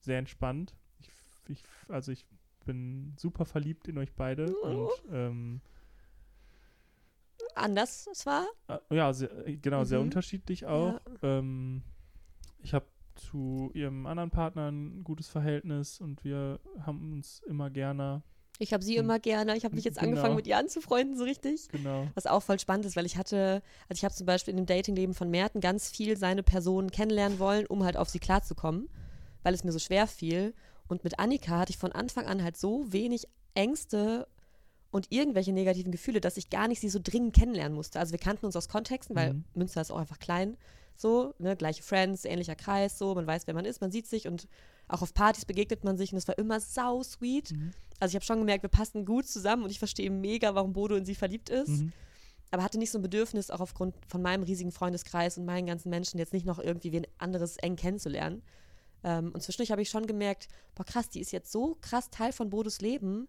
sehr entspannt. Ich, ich, also ich bin super verliebt in euch beide Oh. und ähm, Anders zwar. äh, ja, sehr, äh, genau, sehr Mhm. unterschiedlich auch. Ähm, ich habe zu ihrem anderen Partner ein gutes Verhältnis und wir haben uns immer gerne. Ich habe sie immer gerne. Ich habe mich jetzt <laughs> Genau. angefangen, mit ihr anzufreunden, so richtig. Genau. Was auch voll spannend ist, weil ich hatte, also ich habe zum Beispiel in dem Datingleben von Merten ganz viel seine Person kennenlernen wollen, um halt auf sie klarzukommen, weil es mir so schwer fiel. Und mit Annika hatte ich von Anfang an halt so wenig Ängste und irgendwelche negativen Gefühle, dass ich gar nicht sie so dringend kennenlernen musste. Also wir kannten uns aus Kontexten, weil Mhm. Münster ist auch einfach klein, so, ne, gleiche Friends, ähnlicher Kreis, so, man weiß, wer man ist, man sieht sich und auch auf Partys begegnet man sich und es war immer sau sweet. Mhm. Also ich habe schon gemerkt, wir passen gut zusammen und ich verstehe mega, warum Bodo in sie verliebt ist Mhm. aber hatte nicht so ein Bedürfnis, auch aufgrund von meinem riesigen Freundeskreis und meinen ganzen Menschen jetzt nicht noch irgendwie wen anderes eng kennenzulernen. Ähm, und zwischendurch habe ich schon gemerkt, boah krass, die ist jetzt so krass Teil von Bodos Leben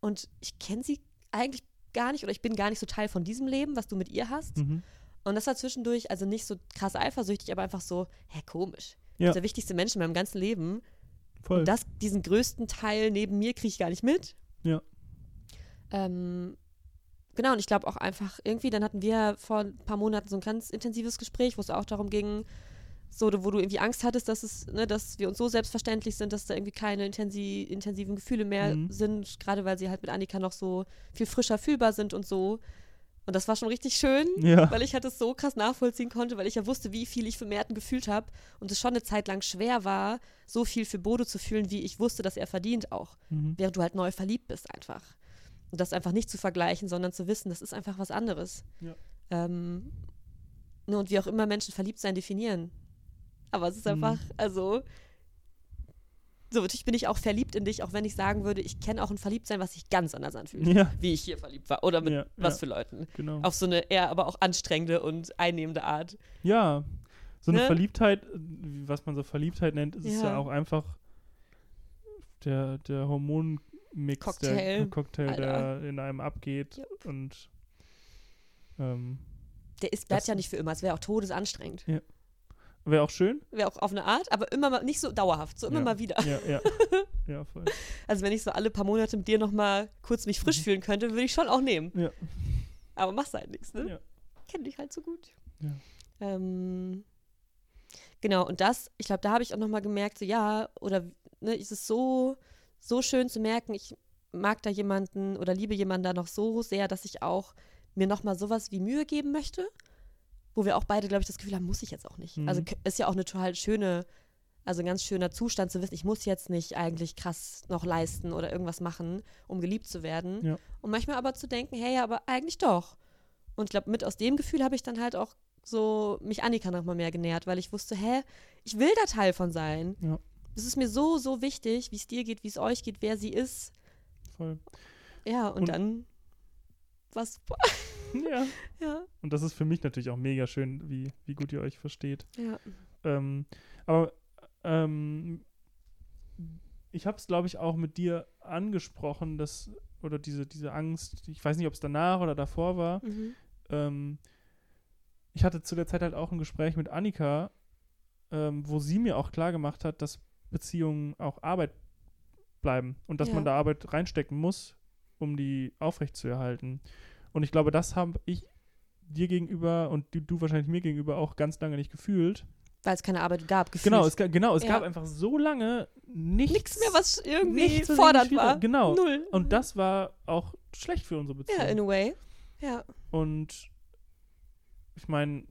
und ich kenne sie eigentlich gar nicht oder ich bin gar nicht so Teil von diesem Leben, was du mit ihr hast. Mhm. Und das war zwischendurch also nicht so krass eifersüchtig, aber einfach so, hä, komisch. Ja. Das ist der wichtigste Mensch in meinem ganzen Leben. Voll. Und das, diesen größten Teil neben mir kriege ich gar nicht mit. Ja. Ähm, genau, und ich glaube auch einfach irgendwie, dann hatten wir vor ein paar Monaten so ein ganz intensives Gespräch, wo es auch darum ging, so, wo du irgendwie Angst hattest, dass es, ne, dass wir uns so selbstverständlich sind, dass da irgendwie keine intensi intensiven Gefühle mehr Mhm. sind, gerade weil sie halt mit Annika noch so viel frischer fühlbar sind und so. Und das war schon richtig schön, Ja. weil ich halt es so krass nachvollziehen konnte, weil ich ja wusste, wie viel ich für Merten gefühlt habe und es schon eine Zeit lang schwer war, so viel für Bodo zu fühlen, wie ich wusste, dass er verdient auch Mhm. während du halt neu verliebt bist einfach. Und das einfach nicht zu vergleichen, sondern zu wissen, das ist einfach was anderes. Ja. Ähm, ne, und wie auch immer Menschen verliebt sein definieren. Aber es ist Mhm. einfach, also, so natürlich bin ich auch verliebt in dich, auch wenn ich sagen würde, ich kenne auch ein Verliebtsein, was sich ganz anders anfühlt, Ja, wie ich hier verliebt war. Oder mit Ja, was ja. für Leuten. genau. Auf so eine eher aber auch anstrengende und einnehmende Art. Ja, so eine Ne? Verliebtheit, was man so Verliebtheit nennt, ist Ja. ja auch einfach der, der Hormonmix, der Cocktail, Cocktail, Alter. der in einem abgeht. Yep. Und ähm, Der ist, bleibt ja nicht für immer, es wäre auch todesanstrengend. Wäre auch schön. Wäre auch auf eine Art, aber immer mal, nicht so dauerhaft, so immer Ja. mal wieder. Ja, ja. <laughs> ja, voll. Also wenn ich so alle paar Monate mit dir noch mal kurz mich frisch fühlen könnte, würde ich schon auch nehmen. Mhm. Ja. Aber machst halt nichts, ne? Ja. Kenn dich halt so gut. Ja. Ähm, genau, und das, ich glaube, da habe ich auch noch mal gemerkt, so ja, oder ne, ist es so, so schön zu merken, ich mag da jemanden oder liebe jemanden da noch so sehr, dass ich auch mir noch mal sowas wie Mühe geben möchte, wo wir auch beide, glaube ich, das Gefühl haben, muss ich jetzt auch nicht. Mhm. Also ist ja auch eine total schöne, also ein ganz schöner Zustand zu wissen, ich muss jetzt nicht eigentlich krass noch leisten oder irgendwas machen, um geliebt zu werden. Ja. Und manchmal aber zu denken, hey, aber eigentlich doch. Und ich glaube, mit aus dem Gefühl habe ich dann halt auch so mich Annika noch mal mehr genähert, weil ich wusste, hä, ich will da Teil von sein. Ja. Das ist mir so, so wichtig, wie es dir geht, wie es euch geht, wer sie ist. Voll. Ja, und, Und- dann was. <laughs> <laughs> Ja. Ja, Und das ist für mich natürlich auch mega schön, wie, wie gut ihr euch versteht. ja. Ähm, aber ähm, ich habe es, glaube ich, auch mit dir angesprochen, dass, oder diese, diese Angst, ich weiß nicht, ob es danach oder davor war. Mhm. Ähm, ich hatte zu der Zeit halt auch ein Gespräch mit Annika, ähm, wo sie mir auch klar gemacht hat, dass Beziehungen auch Arbeit bleiben und dass Ja. man da Arbeit reinstecken muss, um die aufrechtzuerhalten. Und ich glaube, das habe ich dir gegenüber und du, du wahrscheinlich mir gegenüber auch ganz lange nicht gefühlt. Weil es keine Arbeit gab, gefühlt. Genau, es, genau, es Ja. gab einfach so lange nichts, Nichts mehr, was irgendwie fordernd war. Genau. Null. Und das war auch schlecht für unsere Beziehung. ja, in a way. Ja. Und ich meine,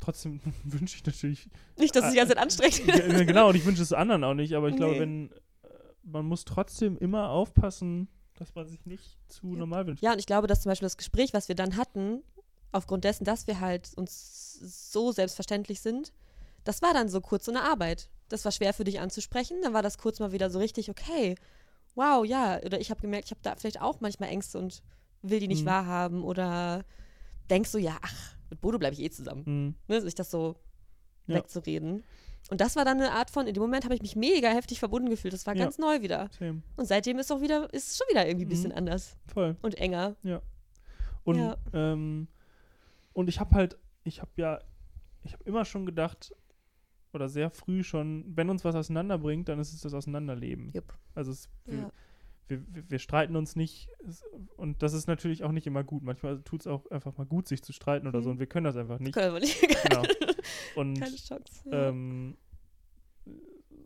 trotzdem <laughs> wünsche ich natürlich, Nicht, dass es sich ganz anstrengt. Genau, und ich wünsche es anderen auch nicht, aber ich glaube, Nee. wenn, äh, man muss trotzdem immer aufpassen, dass man sich nicht zu Ja. normal wünscht. Ja, und ich glaube, dass zum Beispiel das Gespräch, was wir dann hatten, aufgrund dessen, dass wir halt uns so selbstverständlich sind, das war dann so kurz so eine Arbeit. Das war schwer für dich anzusprechen. Dann war das kurz mal wieder so richtig, okay, wow, ja. Oder ich habe gemerkt, ich habe da vielleicht auch manchmal Ängste und will die nicht Mhm. wahrhaben. Oder denkst so, ja, ach, mit Bodo bleibe ich eh zusammen. Mhm. Ne, sich das so Ja. wegzureden. Und das war dann eine Art von, in dem Moment habe ich mich mega heftig verbunden gefühlt. Das war Ja. ganz neu wieder. Same. Und seitdem ist auch wieder, ist es schon wieder irgendwie ein bisschen Mhm. anders Voll. und enger. Und, Ja. ähm, und ich habe halt, ich habe ja, ich habe immer schon gedacht, oder sehr früh schon, wenn uns was auseinanderbringt, dann ist es das Auseinanderleben. Jupp. Also es, Ja. Wir, wir, streiten uns nicht und das ist natürlich auch nicht immer gut. Manchmal tut es auch einfach mal gut, sich zu streiten oder so Mhm. und wir können das einfach nicht. Können wir nicht. genau. <laughs> Und Keine Chance. Ähm,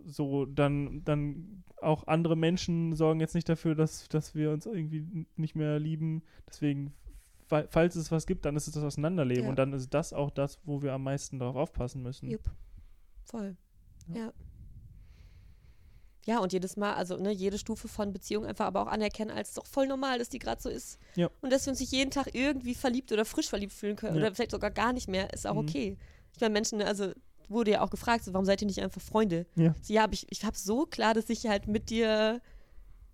so dann, dann auch andere Menschen sorgen jetzt nicht dafür, dass, dass wir uns irgendwie nicht mehr lieben. Deswegen, fa- falls es was gibt, dann ist es das Auseinanderleben Ja. und dann ist das auch das, wo wir am meisten darauf aufpassen müssen. Jupp. Voll. Ja. Ja. Ja. und jedes Mal, also ne, jede Stufe von Beziehung einfach aber auch anerkennen, als doch voll normal, dass die gerade so ist. Ja. Und dass wir uns nicht jeden Tag irgendwie verliebt oder frisch verliebt fühlen können Ja. oder vielleicht sogar gar nicht mehr, ist auch Mhm. okay. Ich meine, Menschen, also wurde ja auch gefragt, so, warum seid ihr nicht einfach Freunde? Ja. So, ja, aber ich, ich habe so klar, dass ich halt mit dir,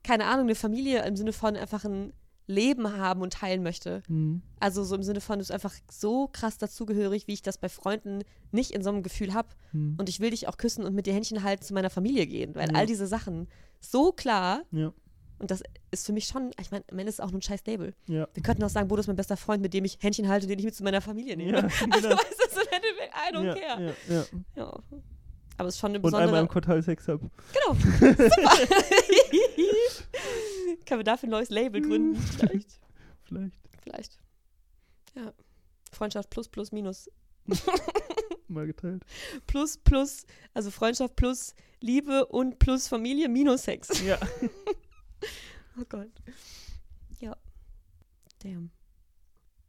keine Ahnung, eine Familie im Sinne von einfach ein Leben haben und teilen möchte. Mhm. Also so im Sinne von, du bist einfach so krass dazugehörig, wie ich das bei Freunden nicht in so einem Gefühl habe. Mhm. Und ich will dich auch küssen und mit dir Händchen halten zu meiner Familie gehen. Weil Ja. all diese Sachen so klar. Ja. Und das ist für mich schon, ich meine, am Ende ist es auch nur ein scheiß Label. Ja. Wir könnten auch sagen, Bodo ist mein bester Freund, mit dem ich Händchen halte, den ich mit zu meiner Familie nehme. Ja, <laughs> Also genau. weißt du, so im Endeffekt, I don't ja, care. ja, ja. Ja. Aber es ist schon eine Und einmal besondere. im Quartal Sex hab. Genau. <laughs> Super. <laughs> Können wir dafür ein neues Label gründen? Vielleicht. Vielleicht Vielleicht. Ja. Freundschaft plus, plus, minus. <laughs> mal geteilt. Plus, plus, also Freundschaft plus Liebe und plus Familie minus Sex. Ja. Oh Gott. Ja. Damn.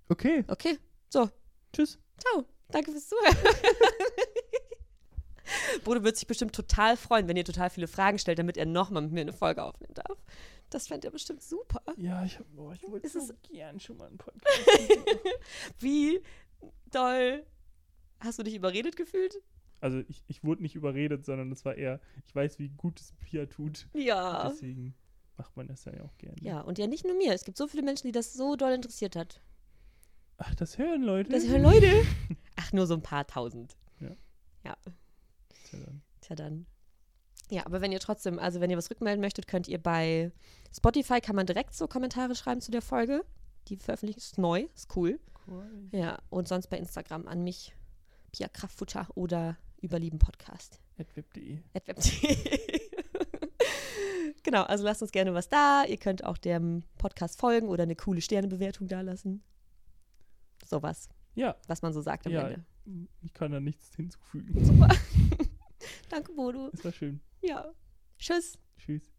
Okay. Okay. Tschüss. Ciao. Danke fürs Zuhören. Bodo wird sich bestimmt total freuen, wenn ihr total viele Fragen stellt, damit er nochmal mit mir eine Folge aufnehmen darf. Das fände er bestimmt super. Ja, ich, hab, boah, ich wollte so es- gern schon mal einen Podcast. <laughs> Wie doll hast du dich überredet gefühlt? also ich, ich wurde nicht überredet, sondern es war eher, ich weiß, wie gut es Pia tut. Ja. Deswegen macht man das ja auch gerne. Ja, und ja nicht nur mir. Es gibt so viele Menschen, die das so doll interessiert hat. Ach, das hören Leute. Das hören Leute. <laughs> Ach, nur so ein paar tausend. Tja, dann. Tja, dann. Ja, aber wenn ihr trotzdem, also wenn ihr was rückmelden möchtet, könnt ihr bei Spotify, kann man direkt so Kommentare schreiben zu der Folge. Die veröffentlicht ist neu, ist cool. Ja, und sonst bei Instagram an mich, Pia Kraftfutter oder über lieben Podcast. Web.de. at web.de. <laughs> genau, also lasst uns gerne was da. Ihr könnt auch dem Podcast folgen oder eine coole Sternebewertung da lassen. Sowas, Ja, was man so sagt am Ja. Ende. ich kann da nichts hinzufügen. Super. <laughs> Danke, Bodo. Es war schön. Ja. Tschüss. Tschüss.